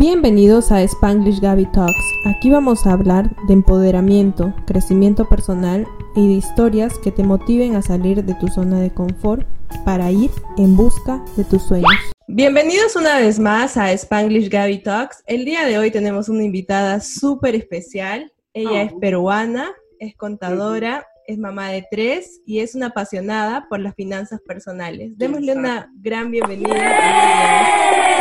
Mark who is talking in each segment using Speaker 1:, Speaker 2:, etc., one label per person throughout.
Speaker 1: Bienvenidos a Spanglish Gaby Talks. Aquí vamos a hablar de empoderamiento, crecimiento personal y de historias que te motiven a salir de tu zona de confort para ir en busca de tus sueños. Bienvenidos una vez más a Spanglish Gaby Talks. El día de hoy tenemos una invitada súper especial. Ella es oh. peruana, es contadora, es mamá de tres y es una apasionada por las finanzas personales. Démosle una gran bienvenida.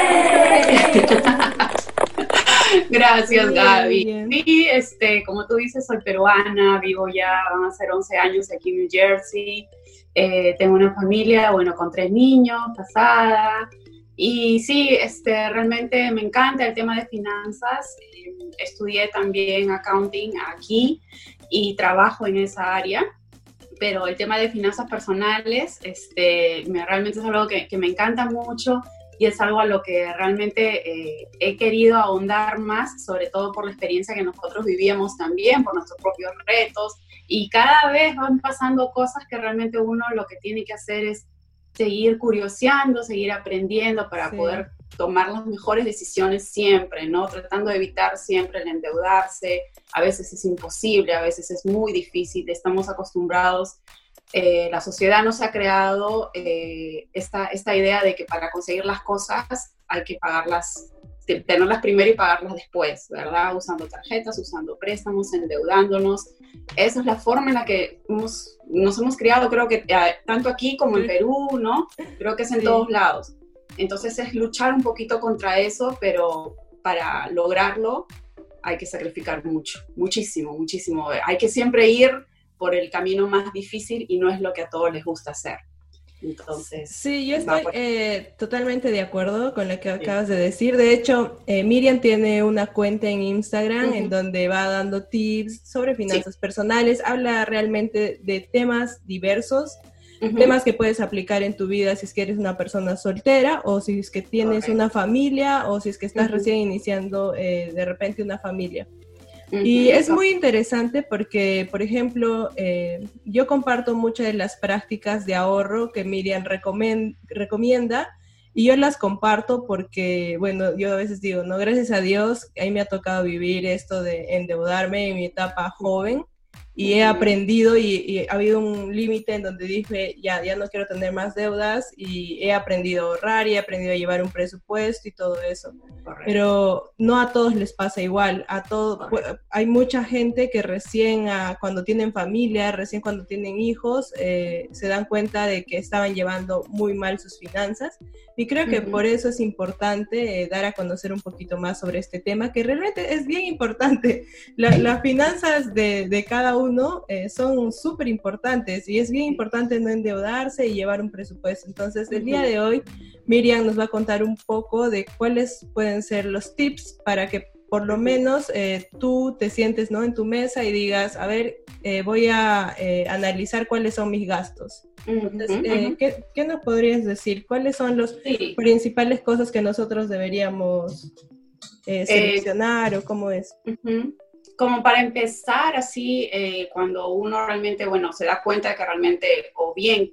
Speaker 2: Gracias, Gaby. Sí, este, como tú dices, soy peruana, vivo ya, van a ser 11 años aquí en New Jersey. Eh, tengo una familia, bueno, con tres niños, casada. Y sí, este, realmente me encanta el tema de finanzas. Eh, estudié también accounting aquí y trabajo en esa área pero el tema de finanzas personales este, me, realmente es algo que, que, me encanta mucho y es algo a lo que realmente eh, he querido ahondar más, sobre todo por la experiencia que nosotros vivíamos también, por nuestros propios retos. Y cada vez van pasando cosas que realmente uno lo que tiene que hacer es seguir curioseando, seguir aprendiendo para poder tomar las mejores decisiones siempre, ¿no? Tratando de evitar siempre el endeudarse. A veces es imposible, a veces es muy difícil. Estamos acostumbrados eh, la sociedad nos ha creado eh, esta, esta idea de que para conseguir las cosas hay que pagarlas, tenerlas primero y pagarlas después, ¿verdad? Usando tarjetas, usando préstamos, endeudándonos. Esa es la forma en la que nos hemos criado, creo que eh, tanto aquí como en Perú, ¿no? Creo que es en todos lados. Entonces es luchar un poquito contra eso, pero para lograrlo hay que sacrificar mucho, muchísimo, muchísimo. Hay que siempre ir por el camino más difícil y no es lo que a todos les gusta hacer. Entonces,
Speaker 1: sí, yo estoy eh, totalmente de acuerdo con lo que acabas de decir. De hecho, eh, Miriam tiene una cuenta en Instagram en donde va dando tips sobre finanzas personales, habla realmente de temas diversos, temas que puedes aplicar en tu vida si es que eres una persona soltera o si es que tienes una familia o si es que estás recién iniciando eh, de repente una familia. Y es muy interesante porque, por ejemplo, eh, yo comparto muchas de las prácticas de ahorro que Miriam recomienda y yo las comparto porque, bueno, yo a veces digo, no, gracias a Dios, a mí me ha tocado vivir esto de endeudarme en mi etapa joven y he aprendido y, ha habido un límite en donde dije, ya, ya no quiero tener más deudas y he aprendido a ahorrar y he aprendido a llevar un presupuesto y todo eso. Pero no a todos les pasa igual, a todo, hay mucha gente que recién cuando tienen familia, recién cuando tienen hijos, eh, se dan cuenta de que estaban llevando muy mal sus finanzas y creo que por eso es importante eh, dar a conocer un poquito más sobre este tema, que realmente es bien importante. las finanzas de, de cada uno eh, son súper importantes y es bien importante no endeudarse y llevar un presupuesto. Entonces, el día de hoy, Miriam nos va a contar un poco de cuáles pueden ser los tips para que por lo menos eh, tú te sientes ¿no? en tu mesa y digas, a ver, eh, voy a analizar cuáles son mis gastos. Entonces, ¿qué, nos podrías decir? ¿Cuáles son las principales cosas que nosotros deberíamos seleccionar o cómo es?
Speaker 2: como para empezar, así, eh, cuando uno realmente, bueno, se da cuenta de que realmente, o bien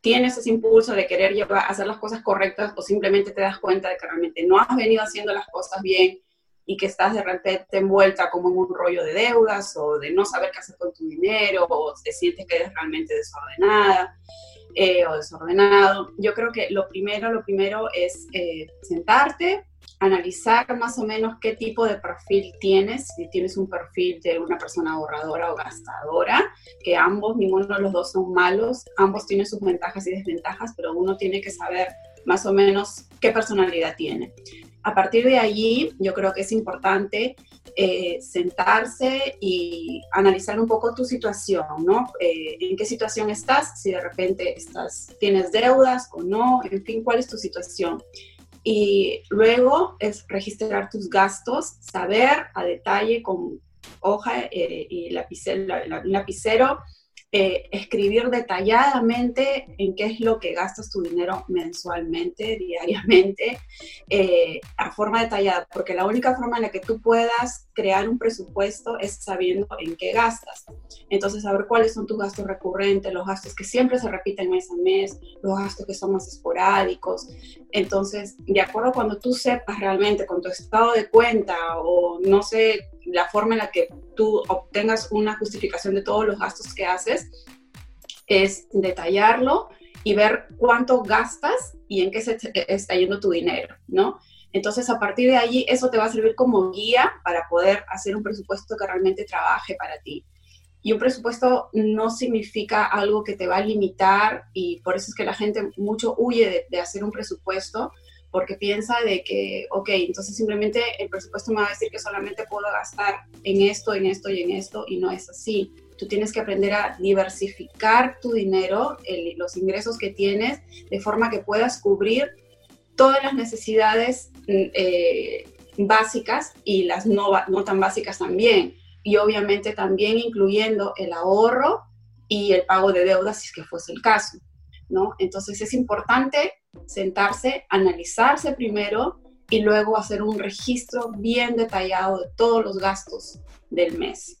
Speaker 2: tienes ese impulso de querer llevar, hacer las cosas correctas, o simplemente te das cuenta de que realmente no has venido haciendo las cosas bien y que estás de repente envuelta como en un rollo de deudas, o de no saber qué hacer con tu dinero, o te sientes que eres realmente desordenada. Eh, o desordenado. Yo creo que lo primero, lo primero es eh, sentarte, analizar más o menos qué tipo de perfil tienes, si tienes un perfil de una persona ahorradora o gastadora, que ambos, ninguno de los dos son malos, ambos tienen sus ventajas y desventajas, pero uno tiene que saber más o menos qué personalidad tiene. A partir de allí, yo creo que es importante eh, sentarse y analizar un poco tu situación, ¿no? Eh, ¿En qué situación estás? Si de repente estás, tienes deudas o no, en fin, ¿cuál es tu situación? Y luego es registrar tus gastos, saber a detalle con hoja eh, y lapicero, lapicero eh, escribir detalladamente en qué es lo que gastas tu dinero mensualmente, diariamente, eh, a forma detallada, porque la única forma en la que tú puedas crear un presupuesto es sabiendo en qué gastas. Entonces, saber cuáles son tus gastos recurrentes, los gastos que siempre se repiten mes a mes, los gastos que son más esporádicos. Entonces, de acuerdo cuando tú sepas realmente con tu estado de cuenta o no sé la forma en la que tú obtengas una justificación de todos los gastos que haces es detallarlo y ver cuánto gastas y en qué se está yendo tu dinero, ¿no? Entonces, a partir de allí, eso te va a servir como guía para poder hacer un presupuesto que realmente trabaje para ti. Y un presupuesto no significa algo que te va a limitar y por eso es que la gente mucho huye de, de hacer un presupuesto, porque piensa de que, ok, entonces simplemente el presupuesto me va a decir que solamente puedo gastar en esto, en esto y en esto, y no es así. Tú tienes que aprender a diversificar tu dinero, los ingresos que tienes, de forma que puedas cubrir todas las necesidades mm, eh, básicas y las no, no tan básicas también. Y obviamente también incluyendo el ahorro y el pago de deudas, si es que fuese el caso. ¿no? Entonces es importante sentarse, analizarse primero y luego hacer un registro bien detallado de todos los gastos del mes.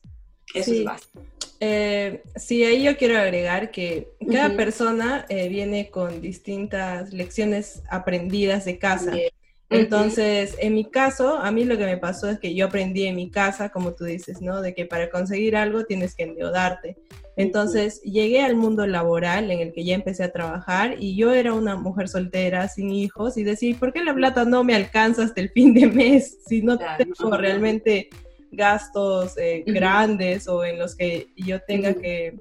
Speaker 2: Eso es básico.
Speaker 1: Eh, sí, ahí yo quiero agregar que cada persona eh, viene con distintas lecciones aprendidas de casa. Entonces, en mi caso, a mí lo que me pasó es que yo aprendí en mi casa, como tú dices, ¿no? De que para conseguir algo tienes que endeudarte. Entonces, llegué al mundo laboral en el que ya empecé a trabajar y yo era una mujer soltera, sin hijos, y decía, ¿por qué la plata no me alcanza hasta el fin de mes si no tengo realmente gastos eh, grandes o en los que yo tenga que,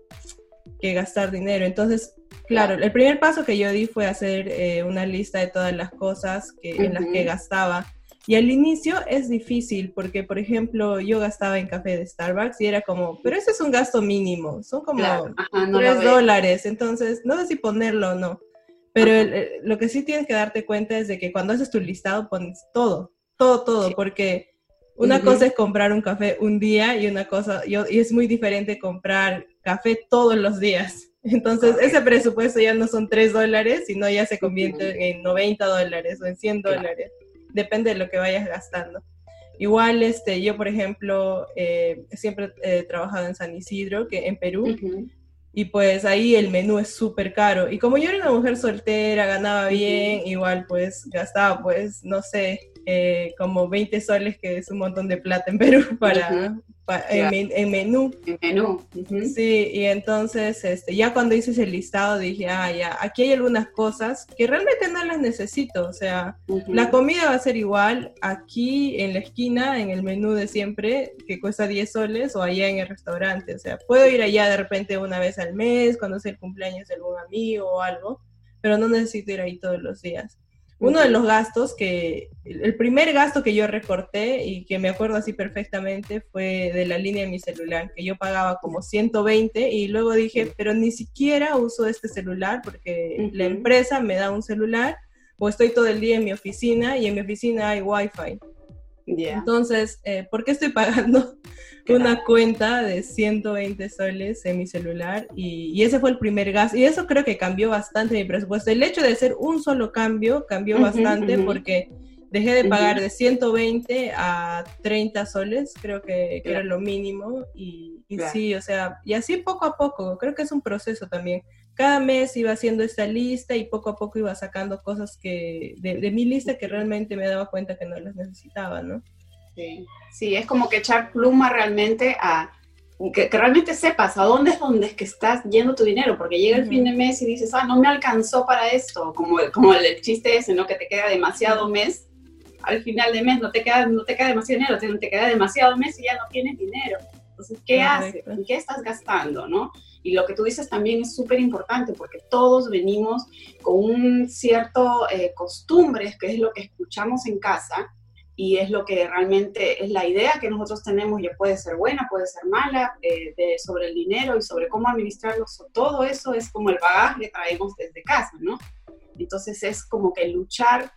Speaker 1: que gastar dinero? Entonces, Claro, el primer paso que yo di fue hacer eh, una lista de todas las cosas que, en las que gastaba. Y al inicio es difícil porque, por ejemplo, yo gastaba en café de Starbucks y era como, pero ese es un gasto mínimo, son como tres dólares, entonces no sé si ponerlo o no. Pero lo que sí tienes que darte cuenta es de que cuando haces tu listado pones todo, todo, todo, porque una cosa es comprar un café un día y una cosa, y es muy diferente comprar café todos los días. Entonces, ese presupuesto ya no son 3 dólares, sino ya se convierte en 90 dólares o en 100 dólares. Depende de lo que vayas gastando. Igual, este, yo, por ejemplo, eh, siempre he trabajado en San Isidro, que en Perú, y pues ahí el menú es súper caro. Y como yo era una mujer soltera, ganaba bien, igual pues gastaba, pues, no sé, eh, como 20 soles, que es un montón de plata en Perú para, en, menú.
Speaker 2: En menú.
Speaker 1: Sí, y entonces este, ya cuando hice ese listado dije, ah, ya, aquí hay algunas cosas que realmente no las necesito. O sea, la comida va a ser igual aquí en la esquina, en el menú de siempre, que cuesta 10 soles, o allá en el restaurante. O sea, puedo ir allá de repente una vez al mes, cuando es el cumpleaños de algún amigo o algo, pero no necesito ir ahí todos los días. Uno de los gastos que, el primer gasto que yo recorté y que me acuerdo así perfectamente fue de la línea de mi celular, que yo pagaba como 120 y luego dije, pero ni siquiera uso este celular porque la empresa me da un celular o estoy todo el día en mi oficina y en mi oficina hay wifi. Entonces, eh, ¿por qué estoy pagando una cuenta de 120 soles en mi celular? Y, ese fue el primer gasto. Y eso creo que cambió bastante mi presupuesto. El hecho de hacer un solo cambio cambió bastante porque dejé de pagar de 120 a 30 soles, creo que, era lo mínimo. Y, sí, o sea, y así poco a poco, creo que es un proceso también cada mes iba haciendo esta lista y poco a poco iba sacando cosas que de, mi lista que realmente me daba cuenta que no las necesitaba, ¿no?
Speaker 2: Sí, sí es como que echar pluma realmente a que, realmente sepas a dónde es donde es que estás yendo tu dinero, porque llega el fin de mes y dices, ah, no me alcanzó para esto, como, como el, chiste ese, ¿no? Que te queda demasiado mes, al final de mes no te queda, no te queda demasiado dinero, te, te queda demasiado mes y ya no tienes dinero. Entonces, ¿qué haces? ¿En qué estás gastando, no? Y lo que tú dices también es súper importante porque todos venimos con un cierto eh, costumbres, que es lo que escuchamos en casa y es lo que realmente es la idea que nosotros tenemos, ya puede ser buena, puede ser mala, eh, sobre el dinero y sobre cómo administrarlo. Todo eso es como el bagaje que traemos desde casa, ¿no? Entonces es como que luchar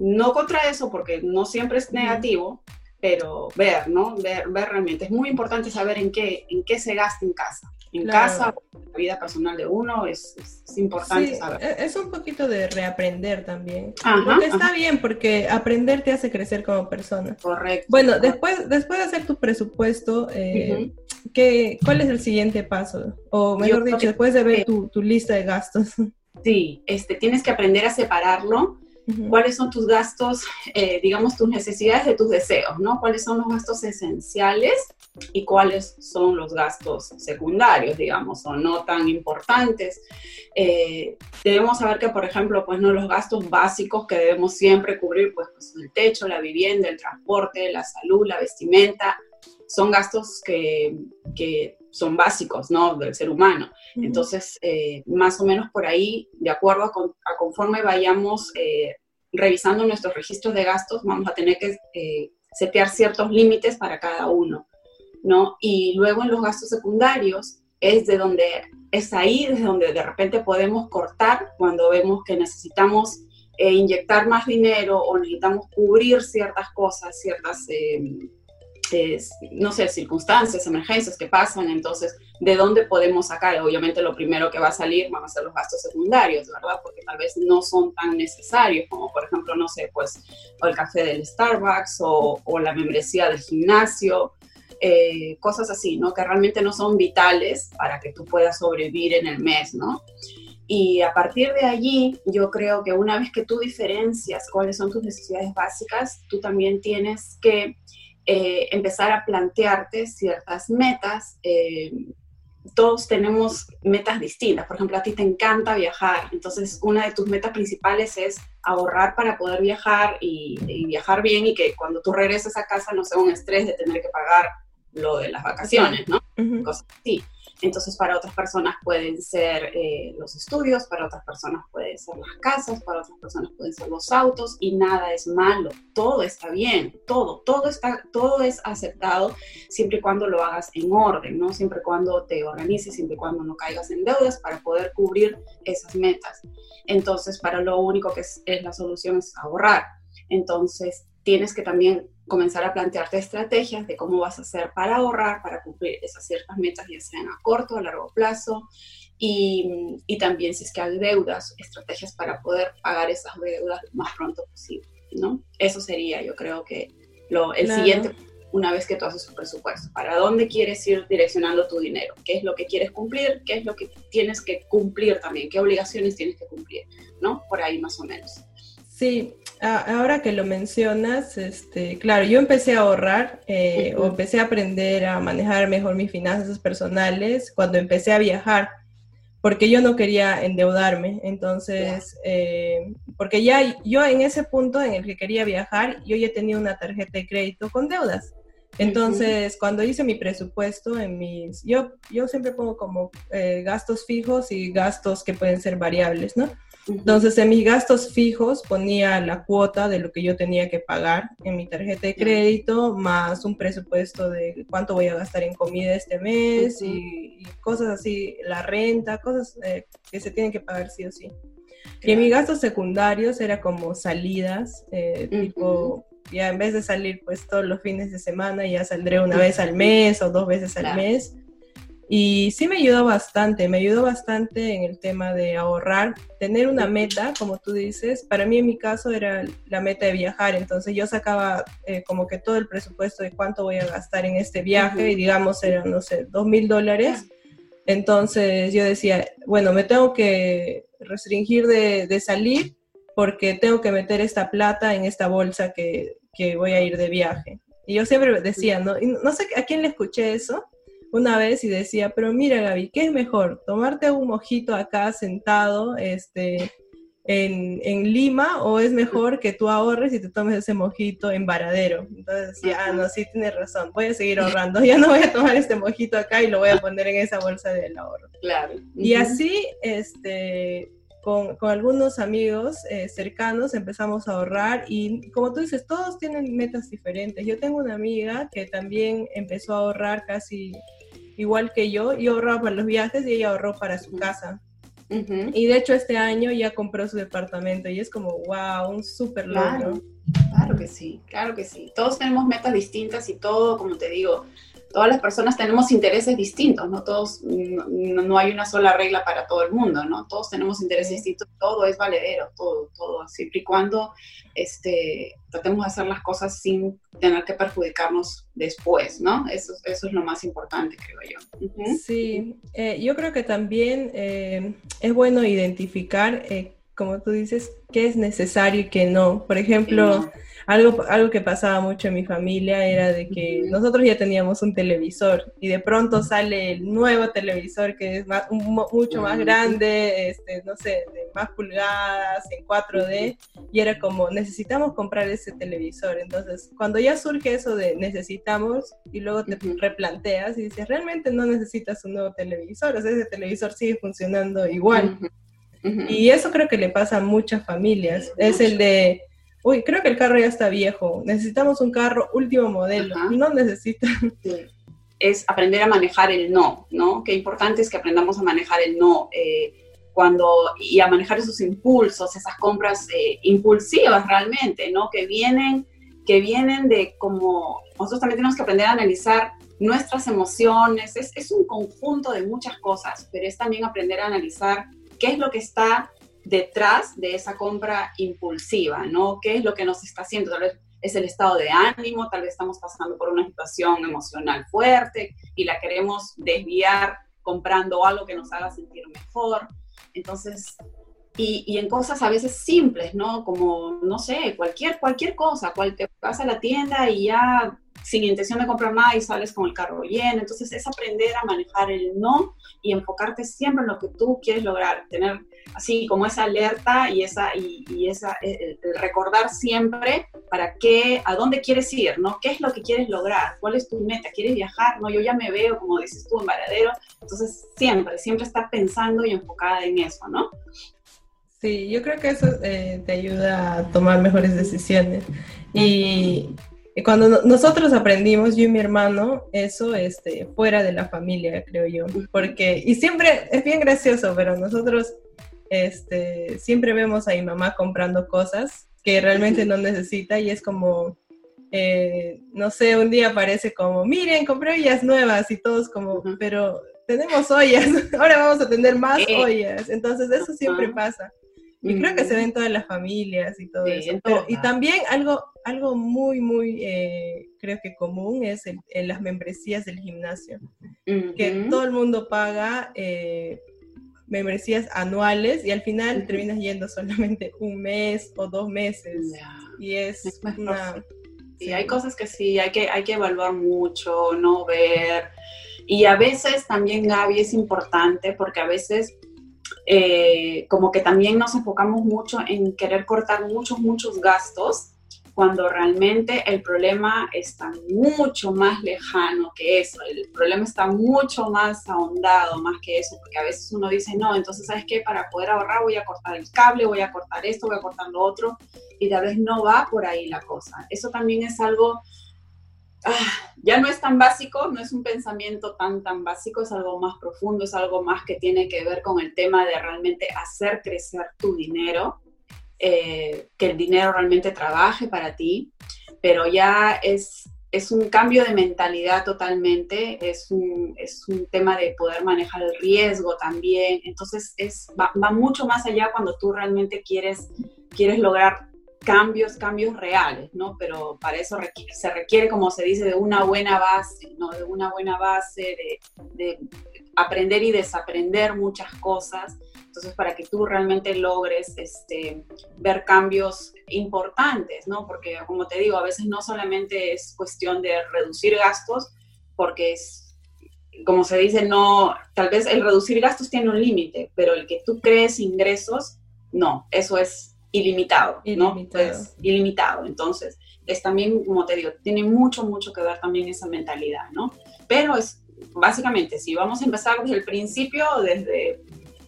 Speaker 2: no contra eso porque no siempre es negativo, pero ver, ¿no? Ver, ver realmente. Es muy importante saber en qué, en qué se gasta en casa. En casa, la vida personal de uno, es, importante saber.
Speaker 1: E, es un poquito de reaprender también. Ajá, está bien porque aprender te hace crecer como persona.
Speaker 2: Correcto.
Speaker 1: Bueno, después, después de hacer tu presupuesto, eh, ¿cuál es el siguiente paso? O mejor dicho, después de ver tu, tu lista de gastos.
Speaker 2: Sí, este, tienes que aprender a separarlo cuáles son tus gastos, eh, digamos, tus necesidades de tus deseos, ¿no? Cuáles son los gastos esenciales y cuáles son los gastos secundarios, digamos, o no tan importantes. Eh, debemos saber que, por ejemplo, pues no los gastos básicos que debemos siempre cubrir, pues, pues el techo, la vivienda, el transporte, la salud, la vestimenta, son gastos que, que son básicos, ¿no? Del ser humano. Entonces, eh, más o menos por ahí, de acuerdo a, conforme vayamos eh, revisando nuestros registros de gastos, vamos a tener que eh, setear ciertos límites para cada uno, ¿no? Y luego en los gastos secundarios es de donde, es ahí desde donde de repente podemos cortar cuando vemos que necesitamos inyectar más dinero o necesitamos cubrir ciertas cosas, ciertas no sé, circunstancias, emergencias que pasan, entonces, ¿de dónde podemos sacar? Obviamente lo primero que va a salir van a ser los gastos secundarios, ¿verdad? Porque tal vez no son tan necesarios, como por ejemplo, no sé, pues el café del Starbucks o, la membresía del gimnasio, eh, cosas así, ¿no? Que realmente no son vitales para que tú puedas sobrevivir en el mes, ¿no? Y a partir de allí, yo creo que una vez que tú diferencias cuáles son tus necesidades básicas, tú también tienes que eh, empezar a plantearte ciertas metas. Eh, todos tenemos metas distintas. Por ejemplo, a ti te encanta viajar, entonces una de tus metas principales es ahorrar para poder viajar y, viajar bien y que cuando tú regreses a casa no sea un estrés de tener que pagar lo de las vacaciones, ¿no? Cosas así. Entonces, para otras personas pueden ser eh, los estudios, para otras personas pueden ser las casas, para otras personas pueden ser los autos y nada es malo. Todo está bien, todo, todo está, todo es aceptado siempre y cuando lo hagas en orden, ¿no? Siempre y cuando te organices, siempre y cuando no caigas en deudas para poder cubrir esas metas. Entonces, para lo único que es, es la solución es ahorrar. Entonces, tienes que también comenzar a plantearte estrategias de cómo vas a hacer para ahorrar, para cumplir esas ciertas metas, ya sean a corto o a largo plazo, y, y, también si es que hay deudas, estrategias para poder pagar esas deudas lo más pronto posible, ¿no? Eso sería, yo creo que lo, el siguiente, una vez que tú haces tu presupuesto, ¿para dónde quieres ir direccionando tu dinero? ¿Qué es lo que quieres cumplir? ¿Qué es lo que tienes que cumplir también? ¿Qué obligaciones tienes que cumplir? ¿No? Por ahí más o menos.
Speaker 1: Sí, ahora que lo mencionas, este, claro, yo empecé a ahorrar eh, o empecé a aprender a manejar mejor mis finanzas personales cuando empecé a viajar, porque yo no quería endeudarme. Entonces, eh, porque ya yo en ese punto en el que quería viajar, yo ya tenía una tarjeta de crédito con deudas. Entonces, cuando hice mi presupuesto en mis, yo, yo siempre pongo como eh, gastos fijos y gastos que pueden ser variables, ¿no? Entonces, en mis gastos fijos ponía la cuota de lo que yo tenía que pagar en mi tarjeta de crédito, más un presupuesto de cuánto voy a gastar en comida este mes y, cosas así, la renta, cosas eh, que se tienen que pagar sí o sí. Y en mis gastos secundarios era como salidas, eh, tipo, ya en vez de salir pues todos los fines de semana, ya saldré una vez al mes o dos veces al mes y sí me ayudó bastante, me ayudó bastante en el tema de ahorrar, tener una meta, como tú dices. Para mí en mi caso era la meta de viajar, entonces yo sacaba eh, como que todo el presupuesto de cuánto voy a gastar en este viaje y digamos eran, no sé, dos mil dólares. Entonces yo decía, bueno, me tengo que restringir de, de, salir porque tengo que meter esta plata en esta bolsa que, que voy a ir de viaje. Y yo siempre decía, no, no sé a quién le escuché eso, una vez y decía, pero mira Gaby, ¿qué es mejor? ¿Tomarte un mojito acá sentado este, en, en, Lima o es mejor que tú ahorres y te tomes ese mojito en Varadero? Entonces decía, ah, no, sí, tienes razón, voy a seguir ahorrando, ya no voy a tomar este mojito acá y lo voy a poner en esa bolsa del ahorro.
Speaker 2: Claro.
Speaker 1: Y así, este, con, con, algunos amigos eh, cercanos empezamos a ahorrar y como tú dices, todos tienen metas diferentes. Yo tengo una amiga que también empezó a ahorrar casi igual que yo, yo ahorraba para los viajes y ella ahorró para su casa. Y de hecho este año ya compró su departamento y es como, wow, un súper logro.
Speaker 2: Claro, claro que sí, claro que sí. Todos tenemos metas distintas y todo, como te digo, todas las personas tenemos intereses distintos, no todos, no, hay una sola regla para todo el mundo, ¿no? Todos tenemos intereses distintos, todo es valedero, todo, todo, siempre y cuando este, tratemos de hacer las cosas sin tener que perjudicarnos después, ¿no? Eso, eso es lo más importante, creo yo.
Speaker 1: Sí, eh, yo creo que también eh, es bueno identificar, eh, como tú dices, qué es necesario y qué no. Por ejemplo... Algo, algo que pasaba mucho en mi familia era de que nosotros ya teníamos un televisor y de pronto sale el nuevo televisor que es mucho más grande, este, no sé, de más pulgadas, en 4D, y era como, necesitamos comprar ese televisor. Entonces, cuando ya surge eso de necesitamos y luego te replanteas y dices, realmente no necesitas un nuevo televisor, o sea, ese televisor sigue funcionando igual. Y eso creo que le pasa a muchas familias. Es el de, uy, creo que el carro ya está viejo, necesitamos un carro último modelo, no necesitan.
Speaker 2: Es aprender a manejar el no, ¿no? Qué importante es que aprendamos a manejar el no. Eh, cuando, y a manejar esos impulsos, esas compras eh, impulsivas realmente, ¿no? Que vienen, que vienen de como, nosotros también tenemos que aprender a analizar nuestras emociones, es, es un conjunto de muchas cosas, pero es también aprender a analizar qué es lo que está detrás de esa compra impulsiva, ¿no? ¿Qué es lo que nos está haciendo? Tal vez es el estado de ánimo, tal vez estamos pasando por una situación emocional fuerte y la queremos desviar comprando algo que nos haga sentir mejor. Entonces, y, en cosas a veces simples, ¿no? Como, no sé, cualquier, cualquier cosa, cual vas a la tienda y ya sin intención de comprar más y sales con el carro lleno. Entonces es aprender a manejar el no y enfocarte siempre en lo que tú quieres lograr, tener así como esa alerta y esa y, esa eh, recordar siempre para qué, a dónde quieres ir, ¿no? ¿Qué es lo que quieres lograr? ¿Cuál es tu meta? ¿Quieres viajar? No, yo ya me veo, como dices tú, en Varadero. Entonces siempre, siempre estar pensando y enfocada en eso, ¿no?
Speaker 1: Sí, yo creo que eso eh, te ayuda a tomar mejores decisiones. Y, cuando nosotros aprendimos, yo y mi hermano, eso este, fuera de la familia, creo yo. Porque, y siempre es bien gracioso, pero nosotros este, siempre vemos a mi mamá comprando cosas que realmente no necesita y es como, eh, no sé, un día aparece como, miren, compré ollas nuevas y todos como, pero tenemos ollas, ahora vamos a tener más ollas. Entonces eso siempre pasa. Y creo que se ve en todas las familias y todo eso. y también algo, algo muy, muy, eh, creo que común es en las membresías del gimnasio. Que todo el mundo paga eh, membresías anuales y al final terminas yendo solamente un mes o dos meses. Y es, una...
Speaker 2: Sí, hay cosas que sí, hay que, hay que evaluar mucho, no ver. Y a veces también, Gaby, es importante porque a veces eh, como que también nos enfocamos mucho en querer cortar muchos, muchos gastos, cuando realmente el problema está mucho más lejano que eso, el problema está mucho más ahondado, más que eso, porque a veces uno dice, no, entonces, ¿sabes qué? Para poder ahorrar voy a cortar el cable, voy a cortar esto, voy a cortar lo otro, y tal vez no va por ahí la cosa. Eso también es algo Ah, ya no es tan básico, no es un pensamiento tan, tan básico, es algo más profundo, es algo más que tiene que ver con el tema de realmente hacer crecer tu dinero, eh, que el dinero realmente trabaje para ti, pero ya es, es un cambio de mentalidad totalmente, es un, es un tema de poder manejar el riesgo también, entonces es, va, va mucho más allá cuando tú realmente quieres, quieres lograr cambios, cambios reales, ¿no? Pero para eso se requiere, como se dice, de una buena base, ¿no? De una buena base, de, aprender y desaprender muchas cosas. Entonces, para que tú realmente logres este, ver cambios importantes, ¿no? Porque, como te digo, a veces no solamente es cuestión de reducir gastos, porque es, como se dice, no, tal vez el reducir gastos tiene un límite, pero el que tú crees ingresos, no, eso es ilimitado, ¿no? Pues, ilimitado. Entonces, es también, como te digo, tiene mucho, mucho que ver también esa mentalidad, ¿no? Pero es, básicamente, si vamos a empezar desde el principio, desde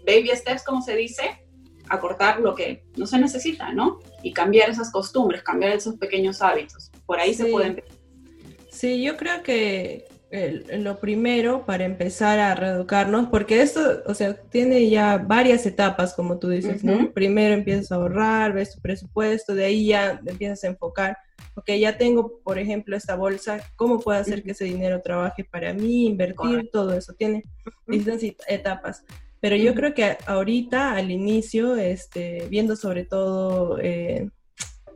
Speaker 2: baby steps, como se dice, acortar lo que no se necesita, ¿no? Y cambiar esas costumbres, cambiar esos pequeños hábitos. Por ahí se puede empezar.
Speaker 1: Sí, yo creo que lo primero para empezar a reeducarnos, porque esto, o sea, tiene ya varias etapas, como tú dices, ¿no? Primero empiezas a ahorrar, ves tu presupuesto, de ahí ya empiezas a enfocar, ok, ya tengo, por ejemplo, esta bolsa, ¿cómo puedo hacer que ese dinero trabaje para mí, invertir, todo eso? Tiene distintas etapas. Pero yo creo que ahorita, al inicio, este, viendo sobre todo eh,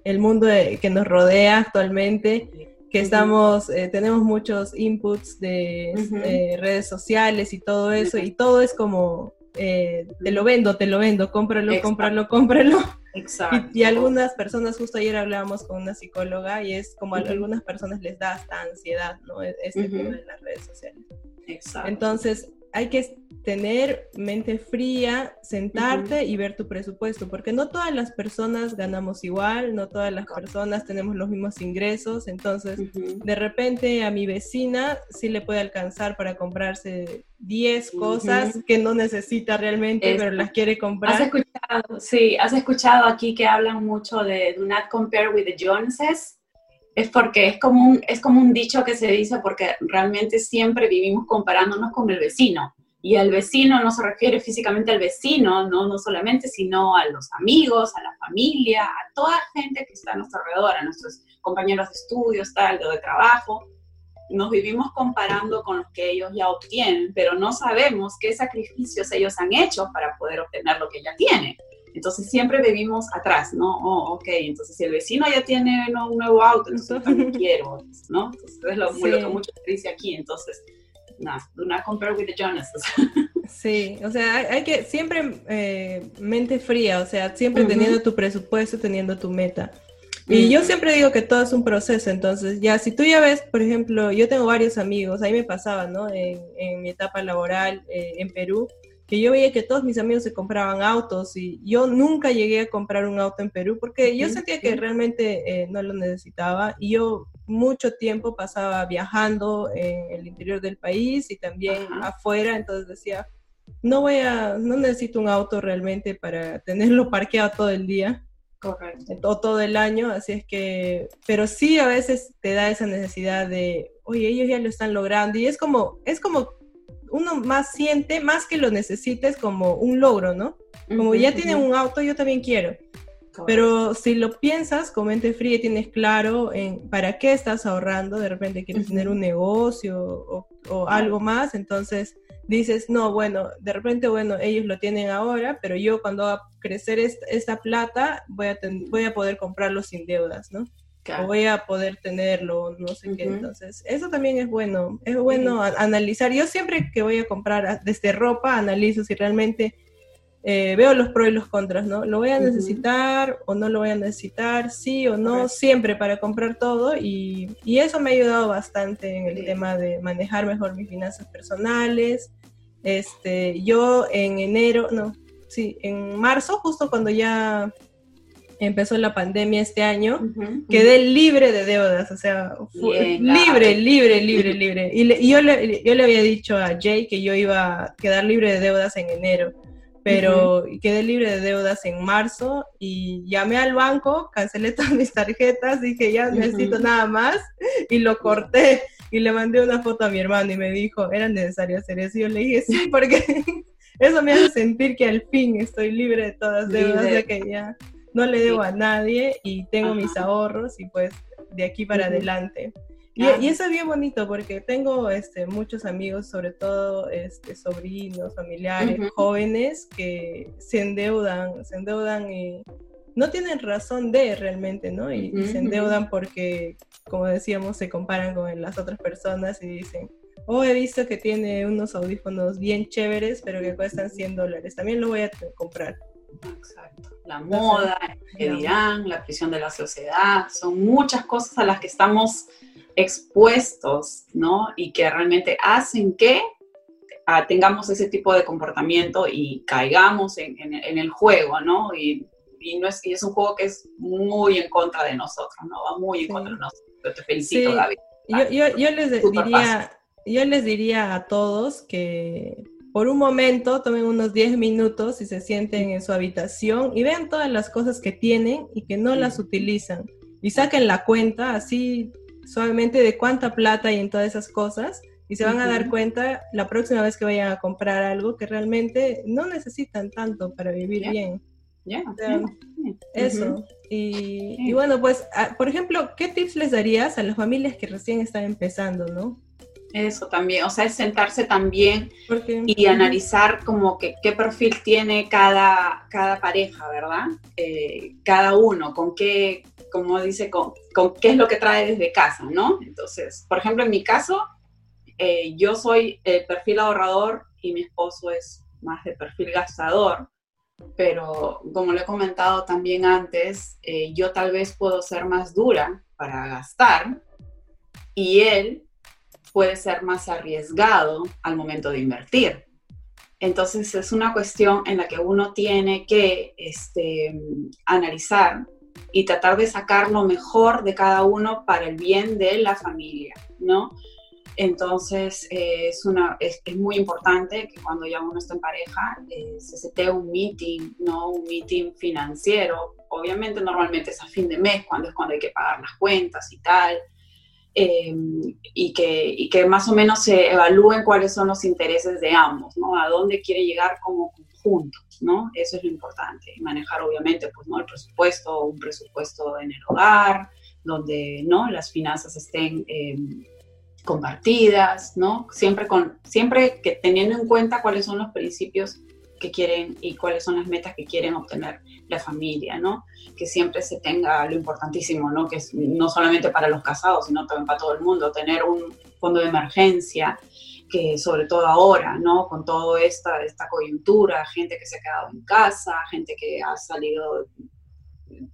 Speaker 1: el mundo que nos rodea actualmente, que estamos, eh, tenemos muchos inputs de eh, redes sociales y todo eso, y todo es como, eh, te lo vendo, te lo vendo, cómpralo, cómpralo, cómpralo. Exacto. Y, algunas personas, justo ayer hablábamos con una psicóloga, y es como a algunas personas les da hasta ansiedad, ¿no? E-, este tema de las redes sociales. Exacto. Entonces, hay que tener mente fría, sentarte y ver tu presupuesto, porque no todas las personas ganamos igual, no todas las personas tenemos los mismos ingresos, entonces de repente a mi vecina sí le puede alcanzar para comprarse 10 cosas que no necesita realmente, pero las quiere comprar.
Speaker 2: ¿Has escuchado, sí, has escuchado aquí que hablan mucho de do not compare with the Joneses. Es porque es como, un, es como un dicho que se dice porque realmente siempre vivimos comparándonos con el vecino. Y el vecino no se refiere físicamente al vecino, no, no solamente, sino a los amigos, a la familia, a toda gente que está a nuestro alrededor, a nuestros compañeros de estudios, tal, de trabajo. Nos vivimos comparando con los que ellos ya obtienen, pero no sabemos qué sacrificios ellos han hecho para poder obtener lo que ya tienen. Entonces siempre vivimos atrás, ¿no? Oh, ok, entonces si el vecino ya tiene un nuevo auto, entonces también quiero, ¿no? Entonces es lo, que mucho se dice aquí, entonces, nada, do not compare with the Jonas.
Speaker 1: Sí, o sea, hay, que siempre eh, mente fría, o sea, siempre teniendo tu presupuesto, teniendo tu meta. Y yo siempre digo que todo es un proceso, entonces ya si tú ya ves, por ejemplo, yo tengo varios amigos, ahí me pasaba, ¿no? En, en mi etapa laboral eh, en Perú, que yo veía que todos mis amigos se compraban autos y yo nunca llegué a comprar un auto en Perú porque yo sentía que realmente eh, no lo necesitaba y yo mucho tiempo pasaba viajando en el interior del país y también afuera, entonces decía, no voy a, no necesito un auto realmente para tenerlo parqueado todo el día. Correcto. O todo el año, así es que, pero sí a veces te da esa necesidad de, oye, ellos ya lo están logrando y es como, es como uno más siente, más que lo necesites como un logro, ¿no? Como ya tiene un auto, yo también quiero. Pero si lo piensas con mente fría y tienes claro en para qué estás ahorrando, de repente quieres tener un negocio o, algo más, entonces dices, no, bueno, de repente, bueno, ellos lo tienen ahora, pero yo cuando va a crecer esta, plata voy a, voy a poder comprarlo sin deudas, ¿no? o voy a poder tenerlo, no sé qué. Entonces, eso también es bueno, es bueno analizar. Yo siempre que voy a comprar desde ropa, analizo si realmente eh, veo los pros y los contras, ¿no? ¿Lo voy a necesitar o no lo voy a necesitar? Sí o no, siempre para comprar todo y, y, eso me ha ayudado bastante en el tema de manejar mejor mis finanzas personales. Este, yo en enero, no, sí, en marzo, justo cuando ya empezó la pandemia este año, quedé libre de deudas, o sea, libre, libre, libre, libre. Y, yo, le, yo, le, había dicho a Jay que yo iba a quedar libre de deudas en enero, pero quedé libre de deudas en marzo y llamé al banco, cancelé todas mis tarjetas, dije ya no necesito nada más y lo corté y le mandé una foto a mi hermano y me dijo, era necesario hacer eso. Y yo le dije, sí, porque eso me hace sentir que al fin estoy libre de todas deudas, ya que ya no le debo a nadie y tengo mis ahorros y pues de aquí para adelante. Y, eso es bien bonito porque tengo este, muchos amigos, sobre todo este, sobrinos, familiares, jóvenes que se endeudan, se endeudan y no tienen razón de realmente, ¿no? Y, se endeudan porque, como decíamos, se comparan con las otras personas y dicen, oh, he visto que tiene unos audífonos bien chéveres, pero que cuestan 100 dólares, también lo voy a comprar.
Speaker 2: Exacto. La moda, que dirán, la presión de la sociedad, son muchas cosas a las que estamos expuestos, ¿no? Y que realmente hacen que ah, tengamos ese tipo de comportamiento y caigamos en, el juego, ¿no? Y, no es, es un juego que es muy en contra de nosotros, ¿no? Va muy en contra de nosotros. Yo te felicito, David.
Speaker 1: Yo, les diría, yo les diría a todos que por un momento tomen unos 10 minutos y se sienten en su habitación y vean todas las cosas que tienen y que no las utilizan. Y saquen la cuenta así suavemente de cuánta plata hay en todas esas cosas y se van a dar cuenta la próxima vez que vayan a comprar algo que realmente no necesitan tanto para vivir bien.
Speaker 2: Ya,
Speaker 1: eso. y, bueno, pues, ah, por ejemplo, ¿qué tips les darías a las familias que recién están empezando, no?
Speaker 2: Eso también, o sea, es sentarse también y analizar como que qué perfil tiene cada, cada pareja, ¿verdad? Eh, cada uno, con qué, como dice, con, con, qué es lo que trae desde casa, ¿no? Entonces, por ejemplo, en mi caso, eh, yo soy el perfil ahorrador y mi esposo es más de perfil gastador, pero como lo he comentado también antes, eh, yo tal vez puedo ser más dura para gastar y él puede ser más arriesgado al momento de invertir. Entonces es una cuestión en la que uno tiene que este, analizar y tratar de sacar lo mejor de cada uno para el bien de la familia, ¿no? Entonces es, una, es, muy importante que cuando ya uno está en pareja eh, se setee un meeting, ¿no? Un meeting financiero. Obviamente normalmente es a fin de mes, cuando es cuando hay que pagar las cuentas y tal. Em, y, que, y, que, más o menos se evalúen cuáles son los intereses de ambos, ¿no? A dónde quiere llegar como conjunto, ¿no? Eso es lo importante. manejar, obviamente, pues, ¿no? El presupuesto, un presupuesto en el hogar, donde, ¿no? Las finanzas estén em, compartidas, ¿no? Siempre, con, siempre que teniendo en cuenta cuáles son los principios que quieren y cuáles son las metas que quieren obtener la familia, ¿no? Que siempre se tenga lo importantísimo, ¿no? Que es no solamente para los casados, sino también para todo el mundo, tener un fondo de emergencia, que sobre todo ahora, ¿no? Con toda esta, esta coyuntura, gente que se ha quedado en casa, gente que ha salido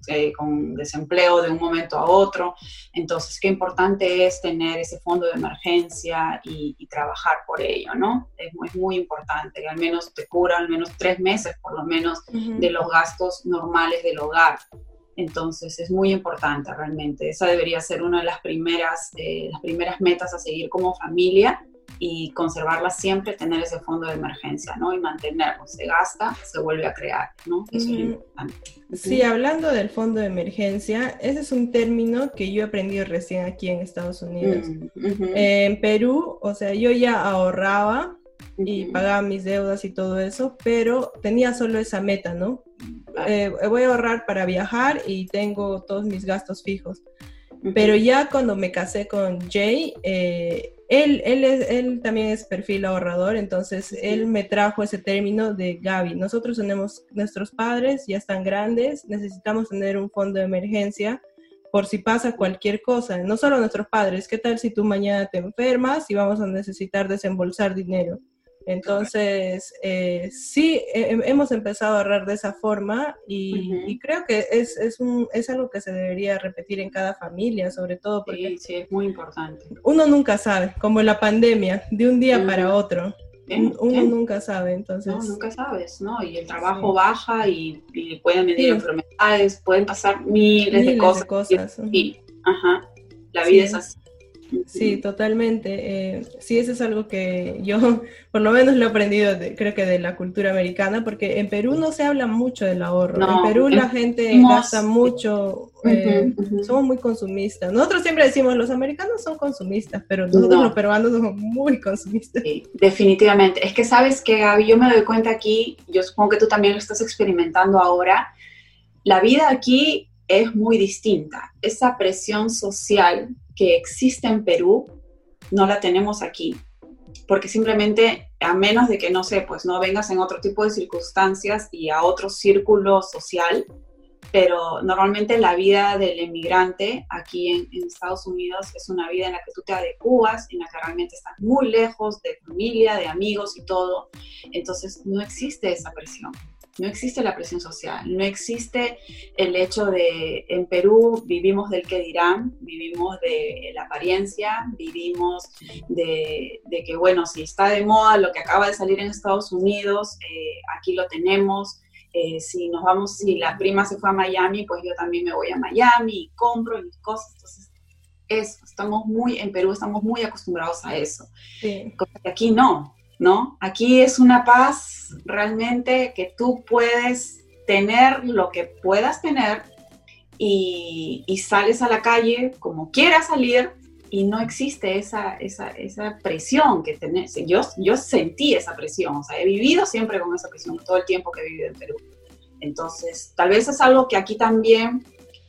Speaker 2: eh, con desempleo de un momento a otro. Entonces, qué importante es tener ese fondo de emergencia y, trabajar por ello, ¿no? Es, muy importante, que al menos te cura al menos tres meses, por lo menos, de los gastos normales del hogar. Entonces es muy importante realmente. Esa debería ser una de las primeras, eh, las primeras metas a seguir como familia y conservarla siempre, tener ese fondo de emergencia, ¿no? Y mantenerlo. Se gasta, se vuelve a crear, ¿no? Eso es importante.
Speaker 1: Sí, hablando del fondo de emergencia, ese es un término que yo he aprendido recién aquí en Estados Unidos. Mm, en Perú, o sea, yo ya ahorraba y pagaba mis deudas y todo eso, pero tenía solo esa meta, ¿no? Eh, voy a ahorrar para viajar y tengo todos mis gastos fijos. Pero ya cuando me casé con Jay, eh, él, él, es, él también es perfil ahorrador, entonces él me trajo ese término de Gaby. Nosotros tenemos, nuestros padres ya están grandes, necesitamos tener un fondo de emergencia por si pasa cualquier cosa. No solo nuestros padres, ¿qué tal si tú mañana te enfermas y vamos a necesitar desembolsar dinero? Entonces, eh, sí, hemos empezado a ahorrar de esa forma y, creo que es, es, un, es algo que se debería repetir en cada familia, sobre todo porque...
Speaker 2: Sí, es muy importante.
Speaker 1: Uno nunca sabe, como la pandemia, de un día para otro. uno nunca sabe, entonces...
Speaker 2: No, nunca sabes, ¿no? Y el trabajo baja y, pueden venir enfermedades, pueden pasar miles, de cosas. De cosas. Y, ajá, la vida es así.
Speaker 1: Sí, totalmente. Eh, sí, eso es algo que yo por lo menos lo he aprendido creo que de la cultura americana, porque en Perú no se habla mucho del ahorro. en Perú la gente gasta mucho, eh, somos muy consumistas. Nosotros siempre decimos, los americanos son consumistas, pero nosotros los peruanos somos muy consumistas.
Speaker 2: Sí, definitivamente. Es que sabes que, Gaby, yo me doy cuenta aquí, yo supongo que tú también lo estás experimentando ahora, la vida aquí es muy distinta. Esa presión social que existe en Perú, no la tenemos aquí. Porque simplemente, a menos de que, no sé, pues no vengas en otro tipo de circunstancias y a otro círculo social, pero normalmente la vida del emigrante aquí en, en, Estados Unidos es una vida en la que tú te adecuas, en la que realmente estás muy lejos de familia, de amigos y todo. Entonces no existe esa presión no existe la presión social, no existe el hecho de, en Perú vivimos del que dirán, vivimos de la apariencia, vivimos de, que, bueno, si está de moda lo que acaba de salir en Estados Unidos, eh, aquí lo tenemos. Eh, si nos vamos, si la prima se fue a Miami, pues yo también me voy a Miami y compro mis cosas. Entonces, eso, estamos muy, en Perú estamos muy acostumbrados a eso. Aquí no, ¿no? Aquí es una paz realmente que tú puedes tener lo que puedas tener y, sales a la calle como quieras salir y no existe esa, esa, esa presión que tenés. Yo, yo sentí esa presión, o sea, he vivido siempre con esa presión todo el tiempo que he vivido en Perú. Entonces, tal vez es algo que aquí también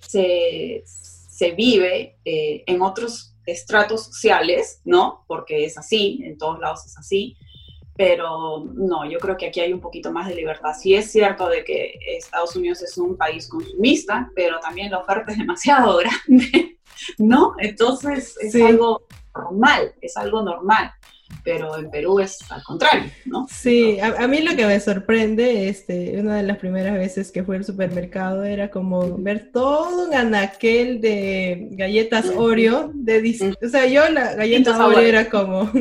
Speaker 2: se, se vive eh, en otros estratos sociales, ¿no? Porque es así, en todos lados es así, pero no, yo creo que aquí hay un poquito más de libertad. Sí es cierto de que Estados Unidos es un país consumista, pero también la oferta es demasiado grande, ¿no? Entonces es algo normal, es algo normal pero en Perú es al contrario, ¿no?
Speaker 1: Sí, a, mí lo que me sorprende, este, una de las primeras veces que fui al supermercado era como ver todo un anaquel de galletas Oreo, de, o sea, yo la galleta Oreo era como,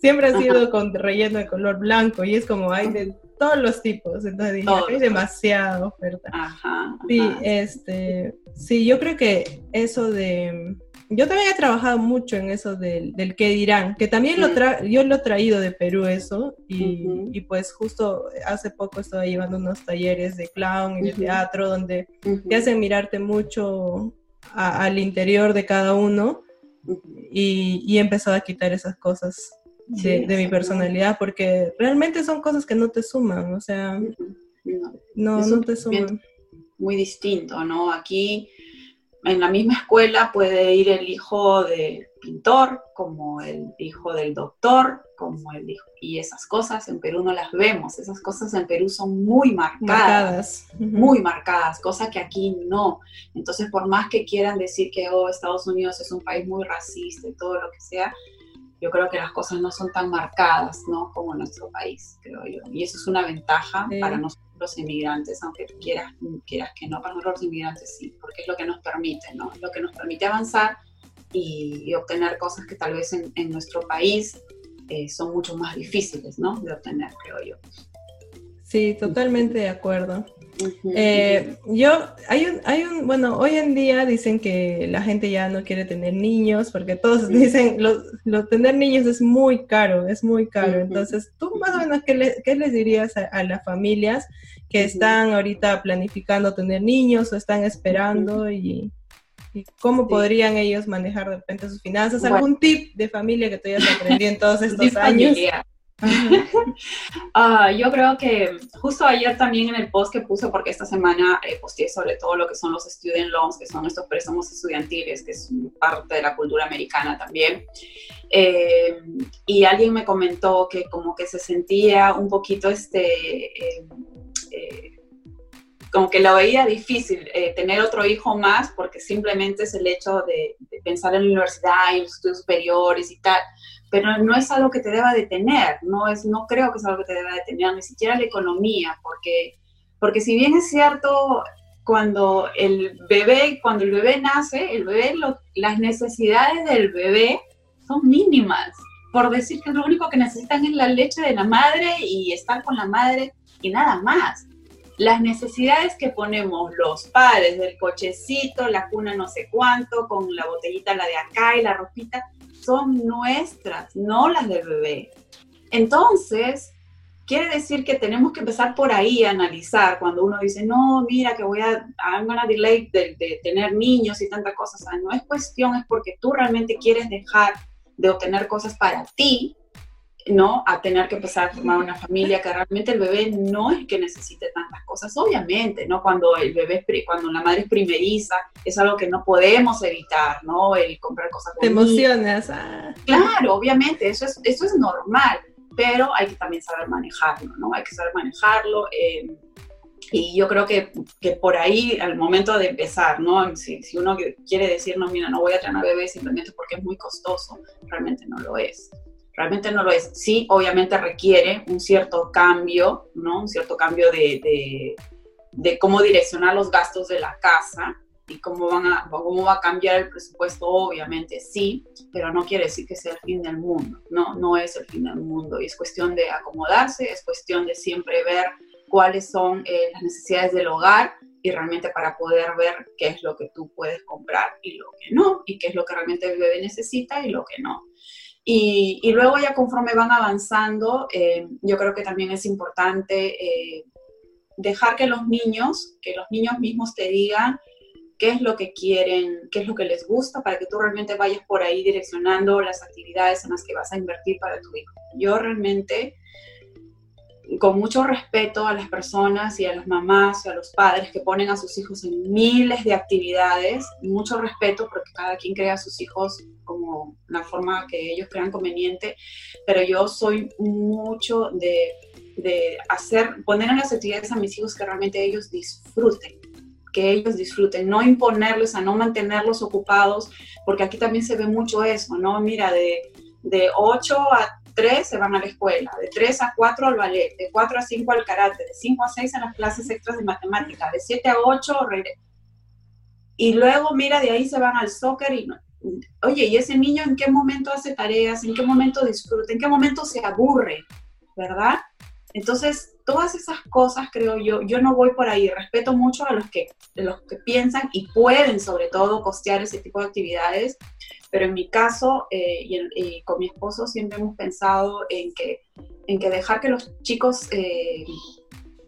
Speaker 1: siempre ha sido con relleno de color blanco y es como hay de todos los tipos, entonces dije, hay demasiada oferta. Ajá, Sí, este, sí, yo creo que eso de yo también he trabajado mucho en eso del, del qué dirán, que también lo tra yo lo he traído de Perú eso, y, y, pues justo hace poco estaba llevando unos talleres de clown y de teatro donde te hacen mirarte mucho al interior de cada uno y, y, he empezado a quitar esas cosas de, de mi personalidad porque realmente son cosas que no te suman, o sea, no, no te suman.
Speaker 2: Muy distinto, ¿no? Aquí en la misma escuela puede ir el hijo del pintor, como el hijo del doctor, como el hijo. Y esas cosas en Perú no las vemos, esas cosas en Perú son muy marcadas, muy marcadas, cosa que aquí no. Entonces, por más que quieran decir que oh, Estados Unidos es un país muy racista y todo lo que sea, yo creo que las cosas no son tan marcadas, ¿no? Como nuestro país, creo yo. Y eso es una ventaja para nosotros los inmigrantes, aunque quieras, quieras que no, para nosotros los inmigrantes sí, porque es lo que nos permite, ¿no? Es lo que nos permite avanzar y, obtener cosas que tal vez en, en nuestro país eh, son mucho más difíciles, ¿no? De obtener, creo yo.
Speaker 1: Sí, totalmente de acuerdo. Eh, yo, hay un, hay un, bueno, hoy en día dicen que la gente ya no quiere tener niños porque todos dicen, lo, tener niños es muy caro, es muy caro. Entonces, tú más o menos, ¿qué, les dirías a, las familias que están ahorita planificando tener niños o están esperando y, cómo podrían ellos manejar de repente sus finanzas? ¿Algún tip de familia que tú hayas aprendido en todos estos años?
Speaker 2: Ah, yo creo que justo ayer también en el post que puse, porque esta semana eh, posteé sobre todo lo que son los student loans, que son estos préstamos estudiantiles, que es parte de la cultura americana también. Eh, y alguien me comentó que como que se sentía un poquito este... Eh, como que lo veía difícil tener otro hijo más porque simplemente es el hecho de, de pensar en la universidad y los estudios superiores y tal, pero no es algo que te deba detener, no, es, no creo que es algo que te deba detener, ni siquiera la economía, porque, porque si bien es cierto, cuando el bebé, cuando el bebé nace, el bebé, las necesidades del bebé son mínimas, por decir que lo único que necesitan es la leche de la madre y estar con la madre y nada más. Las necesidades que ponemos los padres del cochecito, la cuna no sé cuánto, con la botellita la de acá y la ropita, son nuestras, no las del bebé. Entonces, quiere decir que tenemos que empezar por ahí a analizar cuando uno dice, no, mira que voy a, I'm gonna delay de, de tener niños y tantas cosas. no es cuestión, es porque tú realmente quieres dejar de obtener cosas para ti ¿no? A tener que empezar a formar una familia, que realmente el bebé no es que necesite tantas cosas, obviamente, ¿no? Cuando el bebé, cuando la madre es primeriza, es algo que no podemos evitar, ¿no? El comprar cosas.
Speaker 1: Te emocionas. Ah.
Speaker 2: Claro, obviamente, eso es, eso es normal, pero hay que también saber manejarlo, ¿no? Hay que saber manejarlo. Eh, y yo creo que, que, por ahí, al momento de empezar, ¿no? Si, si uno quiere decir, no, mira, no voy a tener bebé simplemente porque es muy costoso, realmente no lo es realmente no lo es. Sí, obviamente requiere un cierto cambio, ¿no? Un cierto cambio de, de, cómo direccionar los gastos de la casa y cómo, van a, cómo va a cambiar el presupuesto, obviamente sí, pero no quiere decir que sea el fin del mundo, ¿no? No es el fin del mundo y es cuestión de acomodarse, es cuestión de siempre ver cuáles son eh, las necesidades del hogar y realmente para poder ver qué es lo que tú puedes comprar y lo que no, y qué es lo que realmente el bebé necesita y lo que no. Y, luego ya conforme van avanzando, eh, yo creo que también es importante eh, dejar que los niños, que los niños mismos te digan qué es lo que quieren, qué es lo que les gusta, para que tú realmente vayas por ahí direccionando las actividades en las que vas a invertir para tu hijo. Yo realmente, con mucho respeto a las personas y a las mamás y a los padres que ponen a sus hijos en miles de actividades, mucho respeto porque cada quien crea a sus hijos como la forma que ellos crean conveniente, pero yo soy mucho de, de hacer, poner en las actividades a mis hijos que realmente ellos disfruten que ellos disfruten, no imponerles a no mantenerlos ocupados, porque aquí también se ve mucho eso, ¿no? Mira, de, de 8 a 3 se van a la escuela, de 3 a 4 al ballet, de 4 a 5 al karate, de 5 a 6 a las clases extras de matemática, de 7 a 8 y luego mira, de ahí se van al soccer y oye, ¿y ese niño en qué momento hace tareas? ¿En qué momento disfruta? ¿En qué momento se aburre? ¿Verdad? Entonces, todas esas cosas, creo yo, yo no voy por ahí, respeto mucho a los que, los que piensan y pueden sobre todo costear ese tipo de actividades, pero en mi caso eh, y, con mi esposo siempre hemos pensado en que, en que dejar que los chicos eh,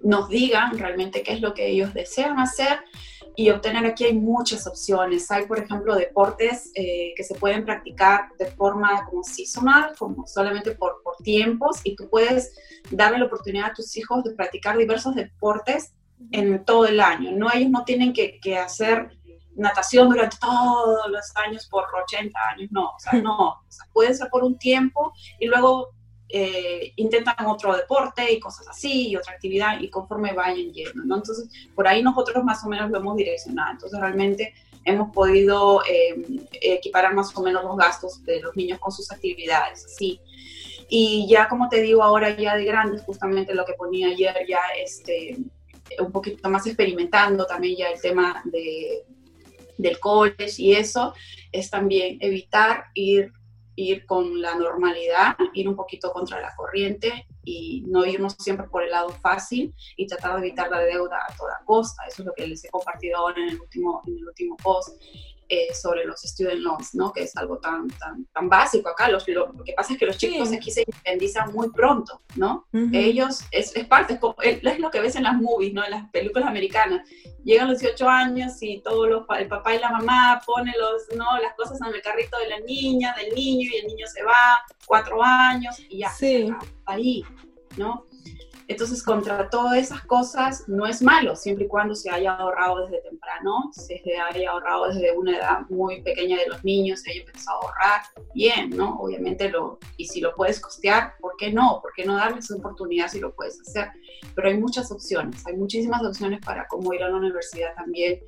Speaker 2: nos digan realmente qué es lo que ellos desean hacer y obtener aquí hay muchas opciones. Hay, por ejemplo, deportes eh, que se pueden practicar de forma como seasonal, como solamente por, por tiempos, y tú puedes darle la oportunidad a tus hijos de practicar diversos deportes en todo el año. No, ellos no tienen que, que hacer natación durante todos los años por 80 años, no, o sea, no, o sea, puede ser por un tiempo y luego eh, intentan otro deporte y cosas así, y otra actividad, y conforme vayan yendo, ¿no? Entonces, por ahí nosotros más o menos lo hemos direccionado. Entonces, realmente hemos podido eh, equiparar más o menos los gastos de los niños con sus actividades, así. Y ya, como te digo, ahora ya de grandes, justamente lo que ponía ayer, ya este, un poquito más experimentando también ya el tema de, del college y eso, es también evitar ir ir con la normalidad, ir un poquito contra la corriente y no irnos siempre por el lado fácil y tratar de evitar la deuda a toda costa. Eso es lo que les he compartido ahora en el último, en el último post. Eh, sobre los student loans, ¿no? Que es algo tan, tan, tan básico acá. Los, lo, que pasa es que los chicos aquí se independizan muy pronto, ¿no? Ellos, es, es parte, es, es, lo que ves en las movies, ¿no? En las películas americanas. Llegan los 18 años y todos los, el papá y la mamá ponen los, ¿no? las cosas en el carrito de la niña, del niño, y el niño se va, cuatro años, y ya, sí. ahí, ¿no? Entonces, contra todas esas cosas no es malo, siempre y cuando se haya ahorrado desde temprano, se haya ahorrado desde una edad muy pequeña de los niños, se haya empezado a ahorrar, bien, ¿no? Obviamente, lo, y si lo puedes costear, ¿por qué no? ¿Por qué no darles esa oportunidad si lo puedes hacer? Pero hay muchas opciones, hay muchísimas opciones para cómo ir a la universidad también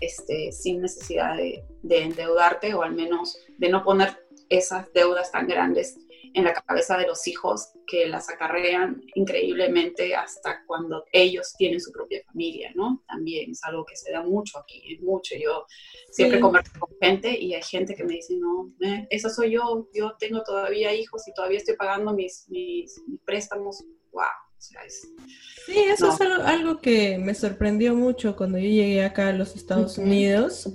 Speaker 2: este, sin necesidad de, de endeudarte o al menos de no poner esas deudas tan grandes en la cabeza de los hijos que las acarrean increíblemente hasta cuando ellos tienen su propia familia, ¿no? También es algo que se da mucho aquí, mucho. Yo siempre converso con gente y hay gente que me dice, no, eh, esa soy yo, yo tengo todavía hijos y todavía estoy pagando mis, mis, préstamos, wow. O sea, es,
Speaker 1: sí, eso es algo, que me sorprendió mucho cuando yo llegué acá a los Estados Unidos.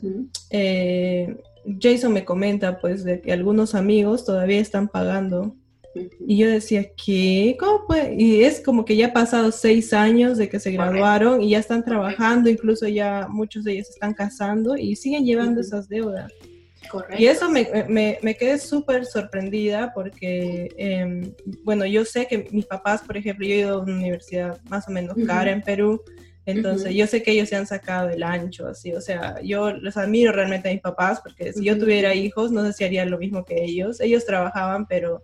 Speaker 1: eh, Jason me comenta pues de que algunos amigos todavía están pagando. Y yo decía, ¿qué? ¿Cómo puede? Y es como que ya pasado seis años de que se graduaron y ya están trabajando, incluso ya muchos de ellos están casando y siguen llevando esas deudas. Correcto. Y eso me, me, me quedé súper sorprendida porque, em, bueno, yo sé que mis papás, por ejemplo, yo he ido a una universidad más o menos cara en Perú, entonces, yo sé que ellos se han sacado del ancho, así, o sea, yo los admiro realmente a mis papás, porque si yo tuviera hijos, no sé si haría lo mismo que ellos. Ellos trabajaban, pero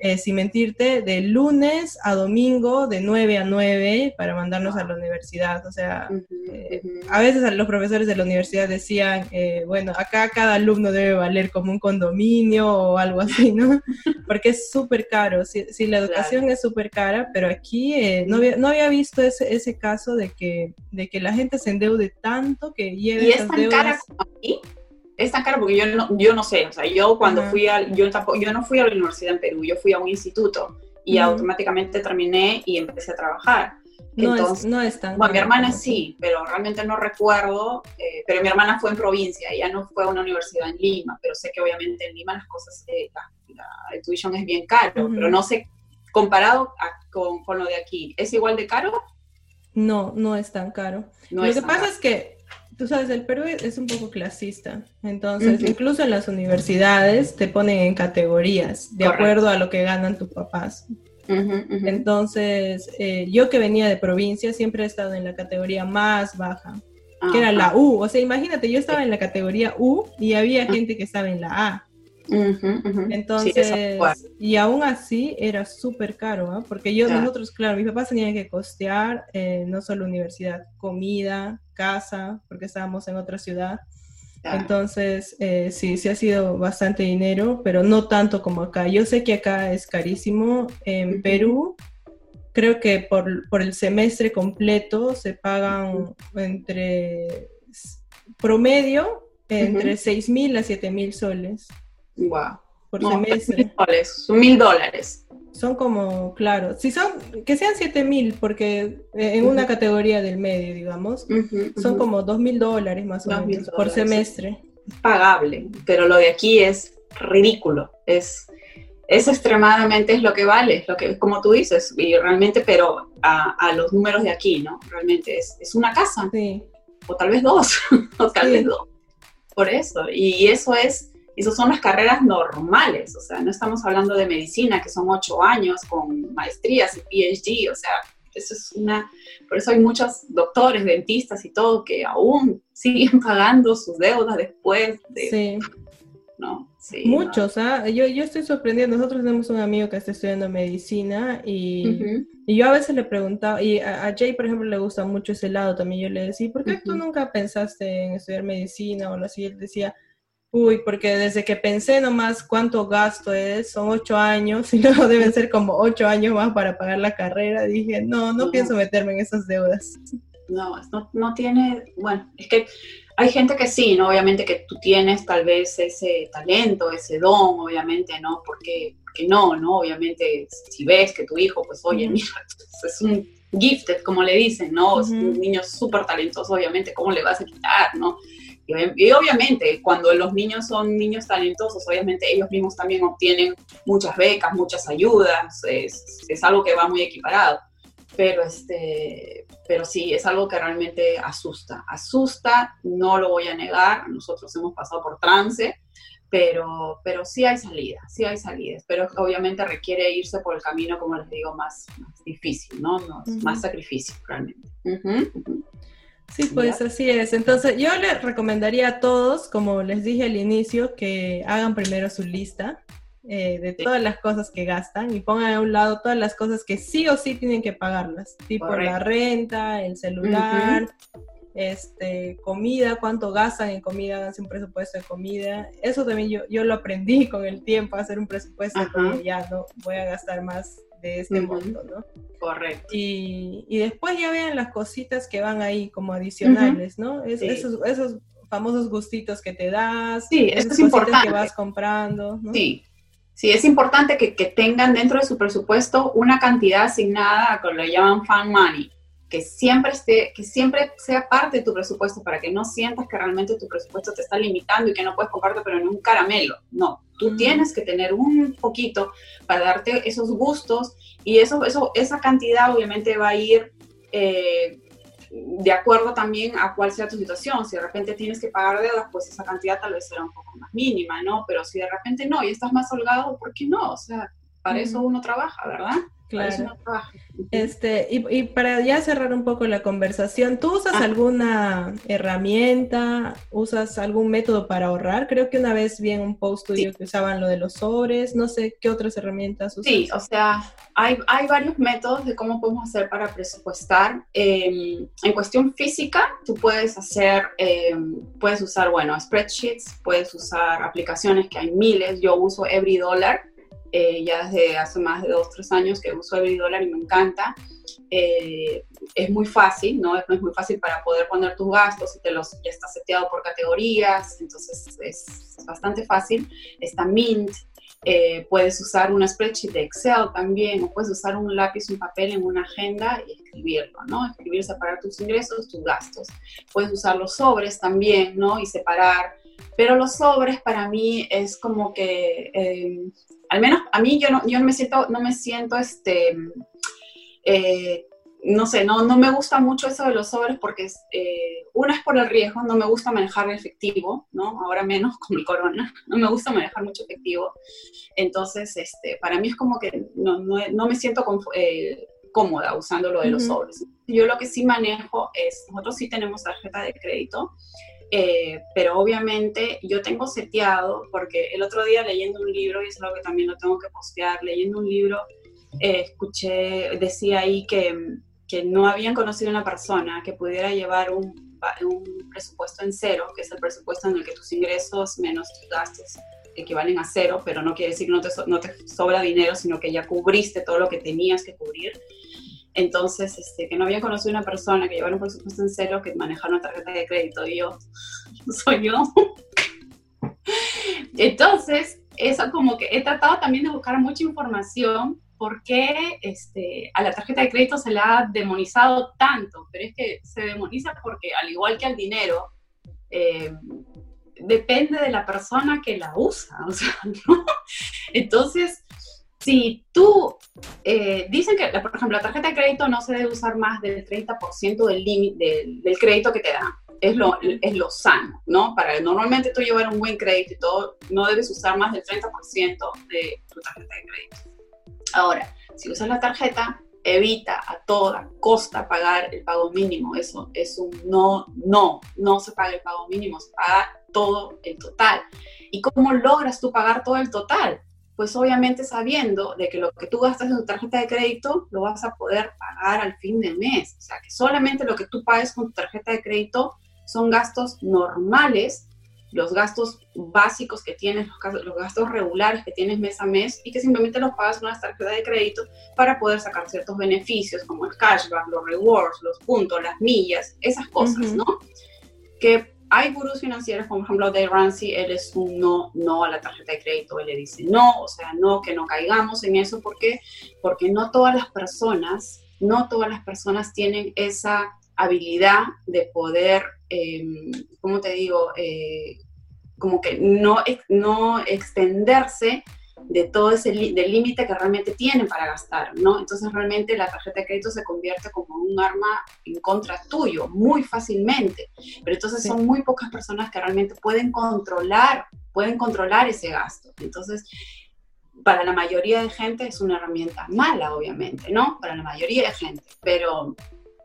Speaker 1: eh, sin mentirte, de lunes a domingo, de 9 a 9, para mandarnos a la universidad. O sea, eh, a veces los profesores de la universidad decían, eh, bueno, acá cada alumno debe valer como un condominio o algo así, ¿no? Porque es súper caro. Si, la educación es súper cara, pero aquí no había, no, había, visto ese, ese caso de que, de que la gente se endeude tanto que lleve
Speaker 2: ¿Y es tan Cara como aquí? Es tan caro porque yo no, yo no sé, o sea, yo cuando fui a, yo tampoco, yo no fui a la universidad en Perú, yo fui a un instituto y automáticamente terminé y empecé a trabajar.
Speaker 1: No, Entonces, es, no es tan
Speaker 2: Bueno, mi hermana sí, pero realmente no recuerdo, eh, pero mi hermana fue en provincia, ella no fue a una universidad en Lima, pero sé que obviamente en Lima las cosas, eh, la, la, tuition es bien caro, pero no sé, comparado con, con, lo de aquí, ¿es igual de caro?
Speaker 1: No, no es tan caro. lo que pasa es que tú sabes, el Perú es un poco clasista. Entonces, incluso en las universidades te ponen en categorías de acuerdo a lo que ganan tus papás. Entonces, eh, yo que venía de provincia siempre he estado en la categoría más baja, que era la U. O sea, imagínate, yo estaba en la categoría U y había gente que estaba en la A. Entonces, y aún así era súper caro, ¿ah? porque yo, nosotros, claro, mis papás tenían que costear eh, no solo universidad, comida, casa, porque estábamos en otra ciudad. Entonces, eh, sí, sí ha sido bastante dinero, pero no tanto como acá. Yo sé que acá es carísimo. En Perú, creo que por, por, el semestre completo se pagan entre promedio entre 6 mil a 7 mil soles.
Speaker 2: Wow. Por semestre. Son mil dólares.
Speaker 1: Son como, claro, si son, que sean siete mil, porque en una categoría del medio, digamos, son como dos mil dólares más o menos por semestre.
Speaker 2: Es pagable, pero lo de aquí es ridículo, es, es extremadamente es lo que vale, es lo que, como tú dices, y realmente, pero a, los números de aquí, ¿no? Realmente es, es una casa, sí. o tal vez dos, o tal vez dos, por eso, y eso es esas son las carreras normales, o sea, no estamos hablando de medicina, que son ocho años con maestrías y PhD, o sea, eso es una, por eso hay muchos doctores, dentistas y todo que aún siguen pagando sus deudas después de... Sí.
Speaker 1: ¿no? Sí, Muchos, ¿ah? Yo, yo estoy sorprendiendo. Nosotros tenemos un amigo que está estudiando medicina y, y yo a veces le preguntaba, y a, Jay, por ejemplo, le gusta mucho ese lado también. Yo le decía, ¿por qué tú nunca pensaste en estudiar medicina o algo así? Él decía, Uy, porque desde que pensé nomás cuánto gasto es, son ocho años, y luego deben ser como ocho años más para pagar la carrera, dije, no, no, pienso meterme en esas deudas.
Speaker 2: No, no, tiene, bueno, es que hay gente que sí, ¿no? Obviamente que tú tienes tal vez ese talento, ese don, obviamente, ¿no? Porque, porque no, ¿no? Obviamente, si ves que tu hijo, pues, oye, mira, es un gifted, como le dicen, ¿no? Es un niño súper talentoso, obviamente, ¿cómo le vas a quitar, ¿no? Y, obviamente, cuando los niños son niños talentosos, obviamente ellos mismos también obtienen muchas becas, muchas ayudas, es, es algo que va muy equiparado. Pero, este, pero sí, es algo que realmente asusta. Asusta, no lo voy a negar, nosotros hemos pasado por trance, pero, pero sí hay salidas, sí hay salidas, pero obviamente requiere irse por el camino, como les digo, más, difícil, ¿no? Más sacrificio, realmente.
Speaker 1: Sí, pues así es. Entonces, yo les recomendaría a todos, como les dije al inicio, que hagan primero su lista eh, de todas las cosas que gastan y pongan a un lado todas las cosas que sí o sí tienen que pagarlas, tipo la renta, el celular, este, comida, cuánto gastan en comida, háganse un presupuesto de comida. Eso también yo, yo lo aprendí con el tiempo, hacer un presupuesto porque ya no voy a gastar más de este monto, ¿no?
Speaker 2: Correcto.
Speaker 1: Y, y, después ya vean las cositas que van ahí como adicionales, ¿no? esos, esos famosos gustitos que te das,
Speaker 2: sí, esas es importante.
Speaker 1: que vas comprando. ¿no?
Speaker 2: Sí, sí, es importante que, que, tengan dentro de su presupuesto una cantidad asignada, que lo llaman fan money, que siempre, esté, que siempre sea parte de tu presupuesto para que no sientas que realmente tu presupuesto te está limitando y que no puedes comprarte pero en un caramelo. No, tú tienes que tener un poquito para darte esos gustos y eso, eso, esa cantidad obviamente va a ir eh, de acuerdo también a cuál sea tu situación. Si de repente tienes que pagar deudas, pues esa cantidad tal vez será un poco más mínima, ¿no? Pero si de repente no y estás más holgado, ¿por qué no? O sea, para eso uno trabaja, ¿verdad?
Speaker 1: Claro. Este, y, para ya cerrar un poco la conversación, ¿tú usas ah. alguna herramienta? ¿Usas algún método para ahorrar? Creo que una vez vi en un post tuyo que usaban lo de los sobres, no sé qué otras herramientas usas.
Speaker 2: Sí, o sea, hay, hay varios métodos de cómo podemos hacer para presupuestar. Em, en cuestión física, tú puedes hacer, em, puedes usar, bueno, spreadsheets, puedes usar aplicaciones que hay miles, yo uso Every Dollar eh, ya desde hace más de dos, tres años que uso Dólar y me encanta. Eh, es muy fácil, ¿no? Es, muy fácil para poder poner tus gastos y te los, ya está seteado por categorías, entonces es, bastante fácil. Está Mint, eh, puedes usar una spreadsheet de Excel también, o puedes usar un lápiz, un papel en una agenda y escribirlo, ¿no? Escribir, separar tus ingresos, tus gastos. Puedes usar los sobres también, ¿no? Y separar. Pero los sobres para mí es como que al menos a mí yo no, yo me siento, no me siento este, eh, no sé, no, no me gusta mucho eso de los sobres porque eh, una es por el riesgo, no me gusta manejar el efectivo, ¿no? Ahora menos con el corona, no me gusta manejar mucho efectivo. Entonces, este, para mí es como que no, no, me siento eh, cómoda usando lo de los sobres. Yo lo que sí manejo es, nosotros sí tenemos tarjeta de crédito, eh, pero obviamente yo tengo seteado, porque el otro día leyendo un libro, y es algo que también lo tengo que postear, leyendo un libro, escuché, decía ahí que que no habían conocido una persona que pudiera llevar un, un, presupuesto en cero, que es el presupuesto en el que tus ingresos menos tus gastos equivalen a cero, pero no quiere decir que no te, no te sobra dinero, sino que ya cubriste todo lo que tenías que cubrir. Entonces, este, que no había conocido una persona que llevara un presupuesto en cero que manejara una tarjeta de crédito. Y yo, soy yo. Entonces, eso como que he tratado también de buscar mucha información por qué este, a la tarjeta de crédito se la ha demonizado tanto, pero es que se demoniza porque al igual que al dinero, eh, depende de la persona que la usa. Entonces, si tú, eh, dicen que, por ejemplo, la tarjeta de crédito no se debe usar más del 30% del límite del, crédito que te da. Es lo, es lo sano, ¿no? Para normalmente tú llevar un buen crédito y todo, no debes usar más del 30% de tu tarjeta de crédito. Ahora, si usas la tarjeta, evita a toda costa pagar el pago mínimo. Eso es un no, no, no se paga el pago mínimo, se paga todo el total. ¿Y cómo logras tú pagar todo el total? Pues obviamente sabiendo de que lo que tú gastas en tu tarjeta de crédito lo vas a poder pagar al fin del mes. O sea, que solamente lo que tú pagues con tu tarjeta de crédito son gastos normales los gastos básicos que tienes, los, gastos regulares que tienes mes a mes y que simplemente los pagas con una tarjeta de crédito para poder sacar ciertos beneficios como el cashback, los rewards, los puntos, las millas, esas cosas, ¿no? Que hay gurús financieros, por ejemplo Dave Ramsey, él es un no, no a la tarjeta de crédito, él le dice no, o sea, no, que no caigamos en eso, ¿por qué? Porque no todas las personas, no todas las personas tienen esa habilidad de poder, eh, ¿cómo te digo? Eh, como que no, no extenderse de todo ese del límite que realmente tienen para gastar, ¿no? Entonces realmente la tarjeta de crédito se convierte como un arma en contra tuyo muy fácilmente, pero entonces son muy pocas personas que realmente pueden controlar, pueden controlar ese gasto. Entonces, para la mayoría de gente es una herramienta mala, obviamente, ¿no? Para la mayoría de gente, pero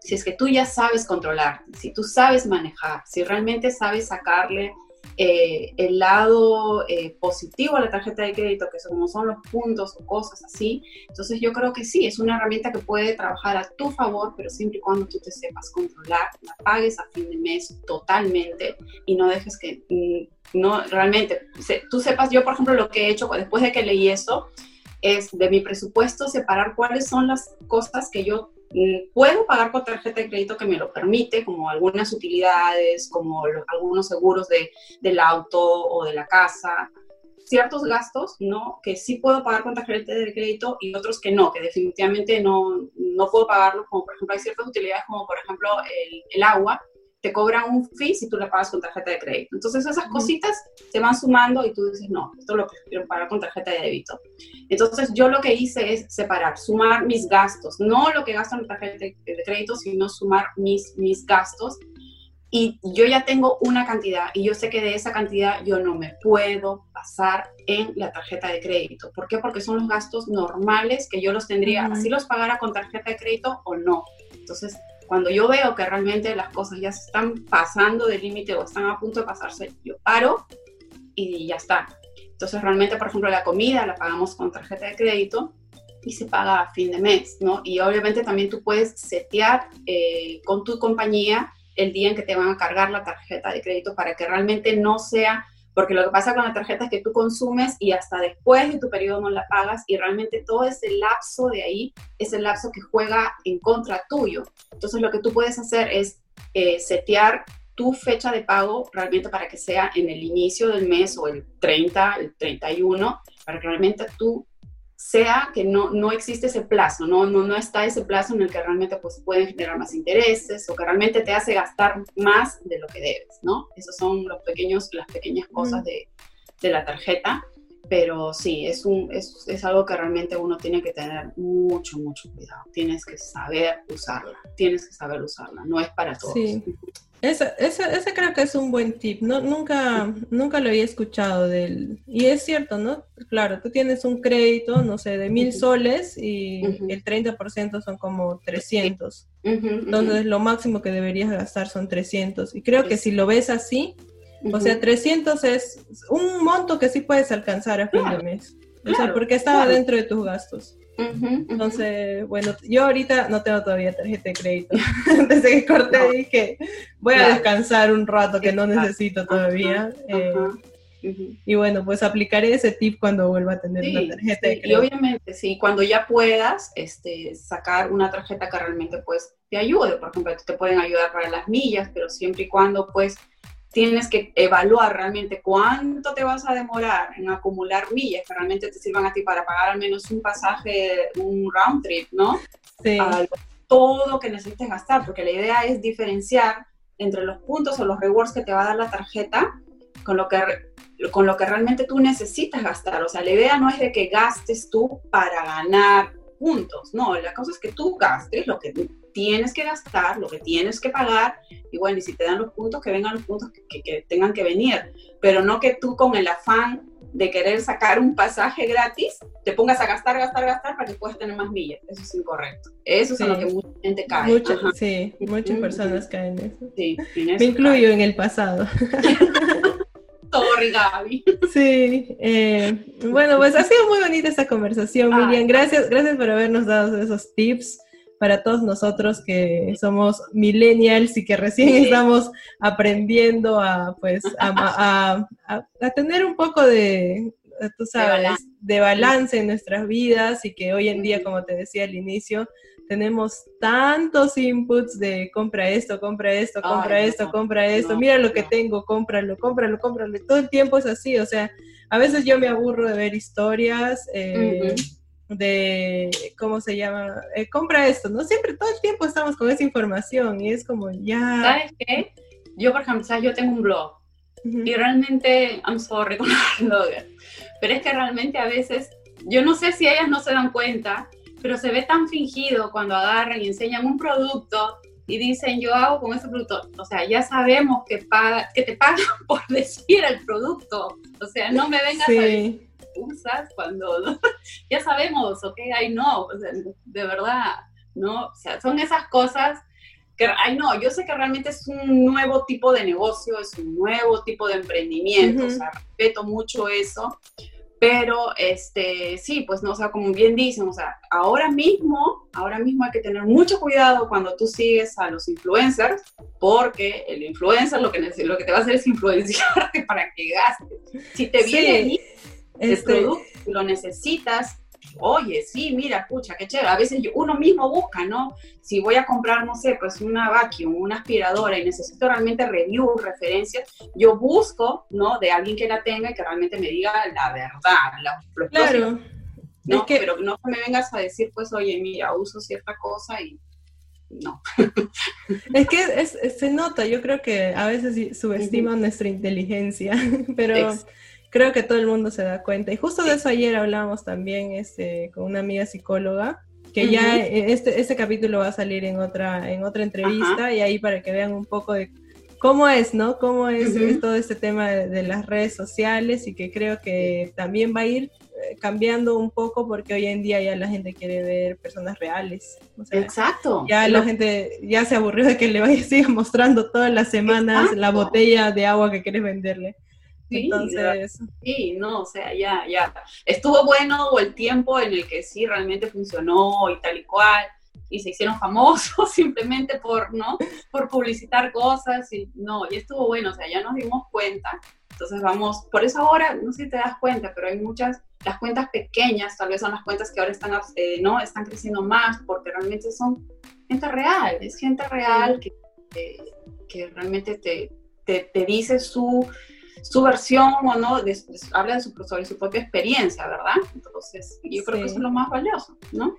Speaker 2: si es que tú ya sabes controlar, si tú sabes manejar, si realmente sabes sacarle eh, el lado eh, positivo a la tarjeta de crédito, que son, como son los puntos o cosas así, entonces yo creo que sí, es una herramienta que puede trabajar a tu favor, pero siempre y cuando tú te sepas controlar, la pagues a fin de mes totalmente y no dejes que, mm, no realmente, tú sepas, yo por ejemplo lo que he hecho después de que leí eso, es de mi presupuesto separar cuáles son las cosas que yo Mm, puedo pagar con tarjeta de crédito que me lo permite, como algunas utilidades, como algunos seguros de, del auto o de la casa, ciertos gastos, ¿no? Que sí puedo pagar con tarjeta de crédito y otros que no, que definitivamente no, no puedo pagarlo, como por ejemplo hay ciertas utilidades como por ejemplo el agua, te cobran un fee si tú le pagas con tarjeta de crédito. Entonces esas cositas se van sumando y tú dices, no, esto lo quiero pagar con tarjeta de débito. Entonces yo lo que hice es separar, sumar mis gastos, no lo que gasto en tarjeta de crédito, sino sumar mis, mis gastos. Y yo ya tengo una cantidad y yo sé que de esa cantidad yo no me puedo pasar en la tarjeta de crédito. ¿Por qué? Porque son los gastos normales que yo los tendría, así los pagara con tarjeta de crédito o no. Entonces, cuando yo veo que realmente las cosas ya se están pasando del límite o están a punto de pasarse, yo paro y ya está. Entonces realmente, por ejemplo, la comida la pagamos con tarjeta de crédito y se paga a fin de mes, ¿no? Y obviamente también tú puedes setear eh, con tu compañía el día en que te van a cargar la tarjeta de crédito para que realmente no sea porque lo que pasa con la tarjeta es que tú consumes y hasta después de tu periodo no la pagas y realmente todo ese lapso de ahí es el lapso que juega en contra tuyo. Entonces lo que tú puedes hacer es eh, setear tu fecha de pago realmente para que sea en el inicio del mes o el 30, el 31, para que realmente tú sea que no, no existe ese plazo, ¿no? No, no está ese plazo en el que realmente pues, pueden generar más intereses o que realmente te hace gastar más de lo que debes, ¿no? Esos son los pequeños, las pequeñas cosas de, de la tarjeta. pero sí, es, un, es, es, algo que realmente uno tiene que tener mucho, mucho cuidado. Tienes que saber usarla, tienes que saber usarla, no es para todos. Sí.
Speaker 1: Ese, ese, creo que es un buen tip. No, nunca, nunca lo había escuchado del... Y es cierto, ¿no? Claro, tú tienes un crédito, no sé, de mil soles y el 30% son como 300. Entonces lo máximo que deberías gastar son 300. Y creo que si lo ves así, o sea, 300 es un monto que sí puedes alcanzar a fin de mes. O sea, porque estaba dentro de tus gastos. Entonces, bueno, yo ahorita no tengo todavía tarjeta de crédito. Desde que corté dije, voy a descansar un rato que no necesito todavía. Eh, y bueno, pues aplicaré ese tip cuando vuelva a tener una tarjeta de crédito.
Speaker 2: Y obviamente, sí, cuando ya puedas este, sacar una tarjeta que realmente pues te ayude. Por ejemplo, te pueden ayudar para las millas, pero siempre y cuando pues tienes que evaluar realmente cuánto te vas a demorar en acumular millas que realmente te sirvan a ti para pagar al menos un pasaje, un round trip, ¿no? Sí. todo lo que necesites gastar, porque la idea es diferenciar entre los puntos o los rewards que te va a dar la tarjeta con lo que, con lo que realmente tú necesitas gastar. O sea, la idea no es de que gastes tú para ganar puntos, no, la cosa es que tú gastes lo que tienes que gastar, lo que tienes que pagar, y bueno, y si te dan los puntos, que vengan los puntos que, tengan que venir, pero no que tú con el afán de querer sacar un pasaje gratis, te pongas a gastar, gastar, gastar para que puedas tener más millas. Eso es incorrecto. Eso es en lo que mucha gente cae.
Speaker 1: sí, muchas personas caen en eso. Sí, Me incluyo en el pasado.
Speaker 2: Sorry, Gaby.
Speaker 1: Sí, eh, bueno, pues ha sido muy bonita esta conversación, Miriam. Gracias, gracias por habernos dado esos tips para todos nosotros que somos millennials y que recién estamos aprendiendo a, pues, a, tener un poco de, tú sabes, de balance. en nuestras vidas y que hoy en día, como te decía al inicio, tenemos tantos inputs de compra esto, compra esto, compra esto, compra esto, mira lo que tengo, cómpralo, cómpralo, cómpralo. Todo el tiempo es así, o sea, a veces yo me aburro de ver historias. Eh, de, ¿cómo se llama? Eh, compra esto, ¿no? Siempre, todo el tiempo estamos con esa información y es como ya...
Speaker 2: ¿Sabes qué? Yo, por ejemplo, ¿sabes? yo tengo un blog y realmente, I'm sorry con blogger, pero es que realmente a veces, yo no sé si ellas no se dan cuenta, pero se ve tan fingido cuando agarran y enseñan un producto y dicen yo hago con ese producto, o sea, ya sabemos que, paga, que te pagan por decir el producto, o sea, no me vengas a decir usas cuando ya sabemos, ok, ay no, de verdad, ¿no? O sea, son esas cosas que, ay no, yo sé que realmente es un nuevo tipo de negocio, es un nuevo tipo de emprendimiento, o sea, respeto mucho eso, pero este, sí, pues no, o sea, como bien dicen, o sea, ahora mismo, ahora mismo hay que tener mucho cuidado cuando tú sigues a los influencers, porque el influencer lo que, lo que te va a hacer es influenciarte para que gastes. Si te viene este... producto, lo necesitas, oye, sí, mira, escucha, qué chévere. A veces uno mismo busca, ¿no? Si voy a comprar, no sé, pues una vacuum, una aspiradora y necesito realmente review, referencias, yo busco, ¿no? De alguien que la tenga y que realmente me diga la verdad, los claro. ¿no? Pero no me vengas a decir, pues, oye, mira, uso cierta cosa y no.
Speaker 1: es que se nota, yo creo que a veces subestiman nuestra inteligencia, pero creo que todo el mundo se da cuenta. Y justo de eso ayer hablábamos también este, con una amiga psicóloga, que ya este, este capítulo va a salir en otra, en otra entrevista y ahí para que vean un poco de cómo es, ¿no? Cómo es, todo este tema de, las redes sociales y que creo que también va a ir eh, cambiando un poco porque hoy en día ya la gente quiere ver personas reales.
Speaker 2: Exacto.
Speaker 1: Ya la gente ya se aburrió de que le vaya siga mostrando todas las semanas la botella de agua que quieres venderle.
Speaker 2: Sí, Entonces... sí, no, o sea, ya, ya. Estuvo bueno o el tiempo en el que sí realmente funcionó y tal y cual, y se hicieron famosos simplemente por, ¿no? Por publicitar cosas y no, y estuvo bueno, o sea, ya nos dimos cuenta. Entonces vamos, por eso ahora, no sé si te das cuenta, pero hay muchas, las cuentas pequeñas, tal vez son las cuentas que ahora están, eh, ¿no? Están creciendo más porque realmente son gente real, es gente real que, que, realmente te, te, te dice su su versión o no, habla de su, sobre su propia experiencia, ¿verdad? Entonces, yo creo que eso es lo más valioso, ¿no?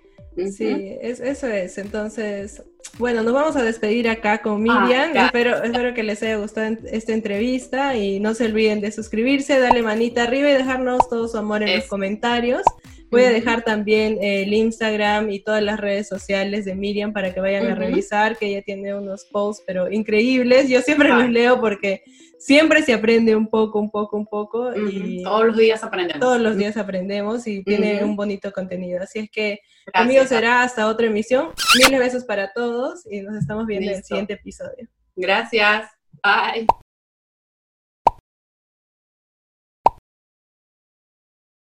Speaker 1: Sí, eso es. Entonces, bueno, nos vamos a despedir acá con ah, Miriam. espero, espero que les haya gustado esta entrevista y no se olviden de suscribirse, darle manita arriba y dejarnos todo su amor en los comentarios. Voy a dejar también el Instagram y todas las redes sociales de Miriam para que vayan a revisar, que ella tiene unos posts, pero increíbles. Yo siempre los leo porque siempre se aprende un poco, un poco, un poco. y
Speaker 2: todos los días aprendemos.
Speaker 1: Todos los días aprendemos y tiene un bonito contenido. Así es que conmigo será hasta otra emisión. Mil besos para todos y nos estamos viendo en el siguiente episodio.
Speaker 2: Gracias. Bye.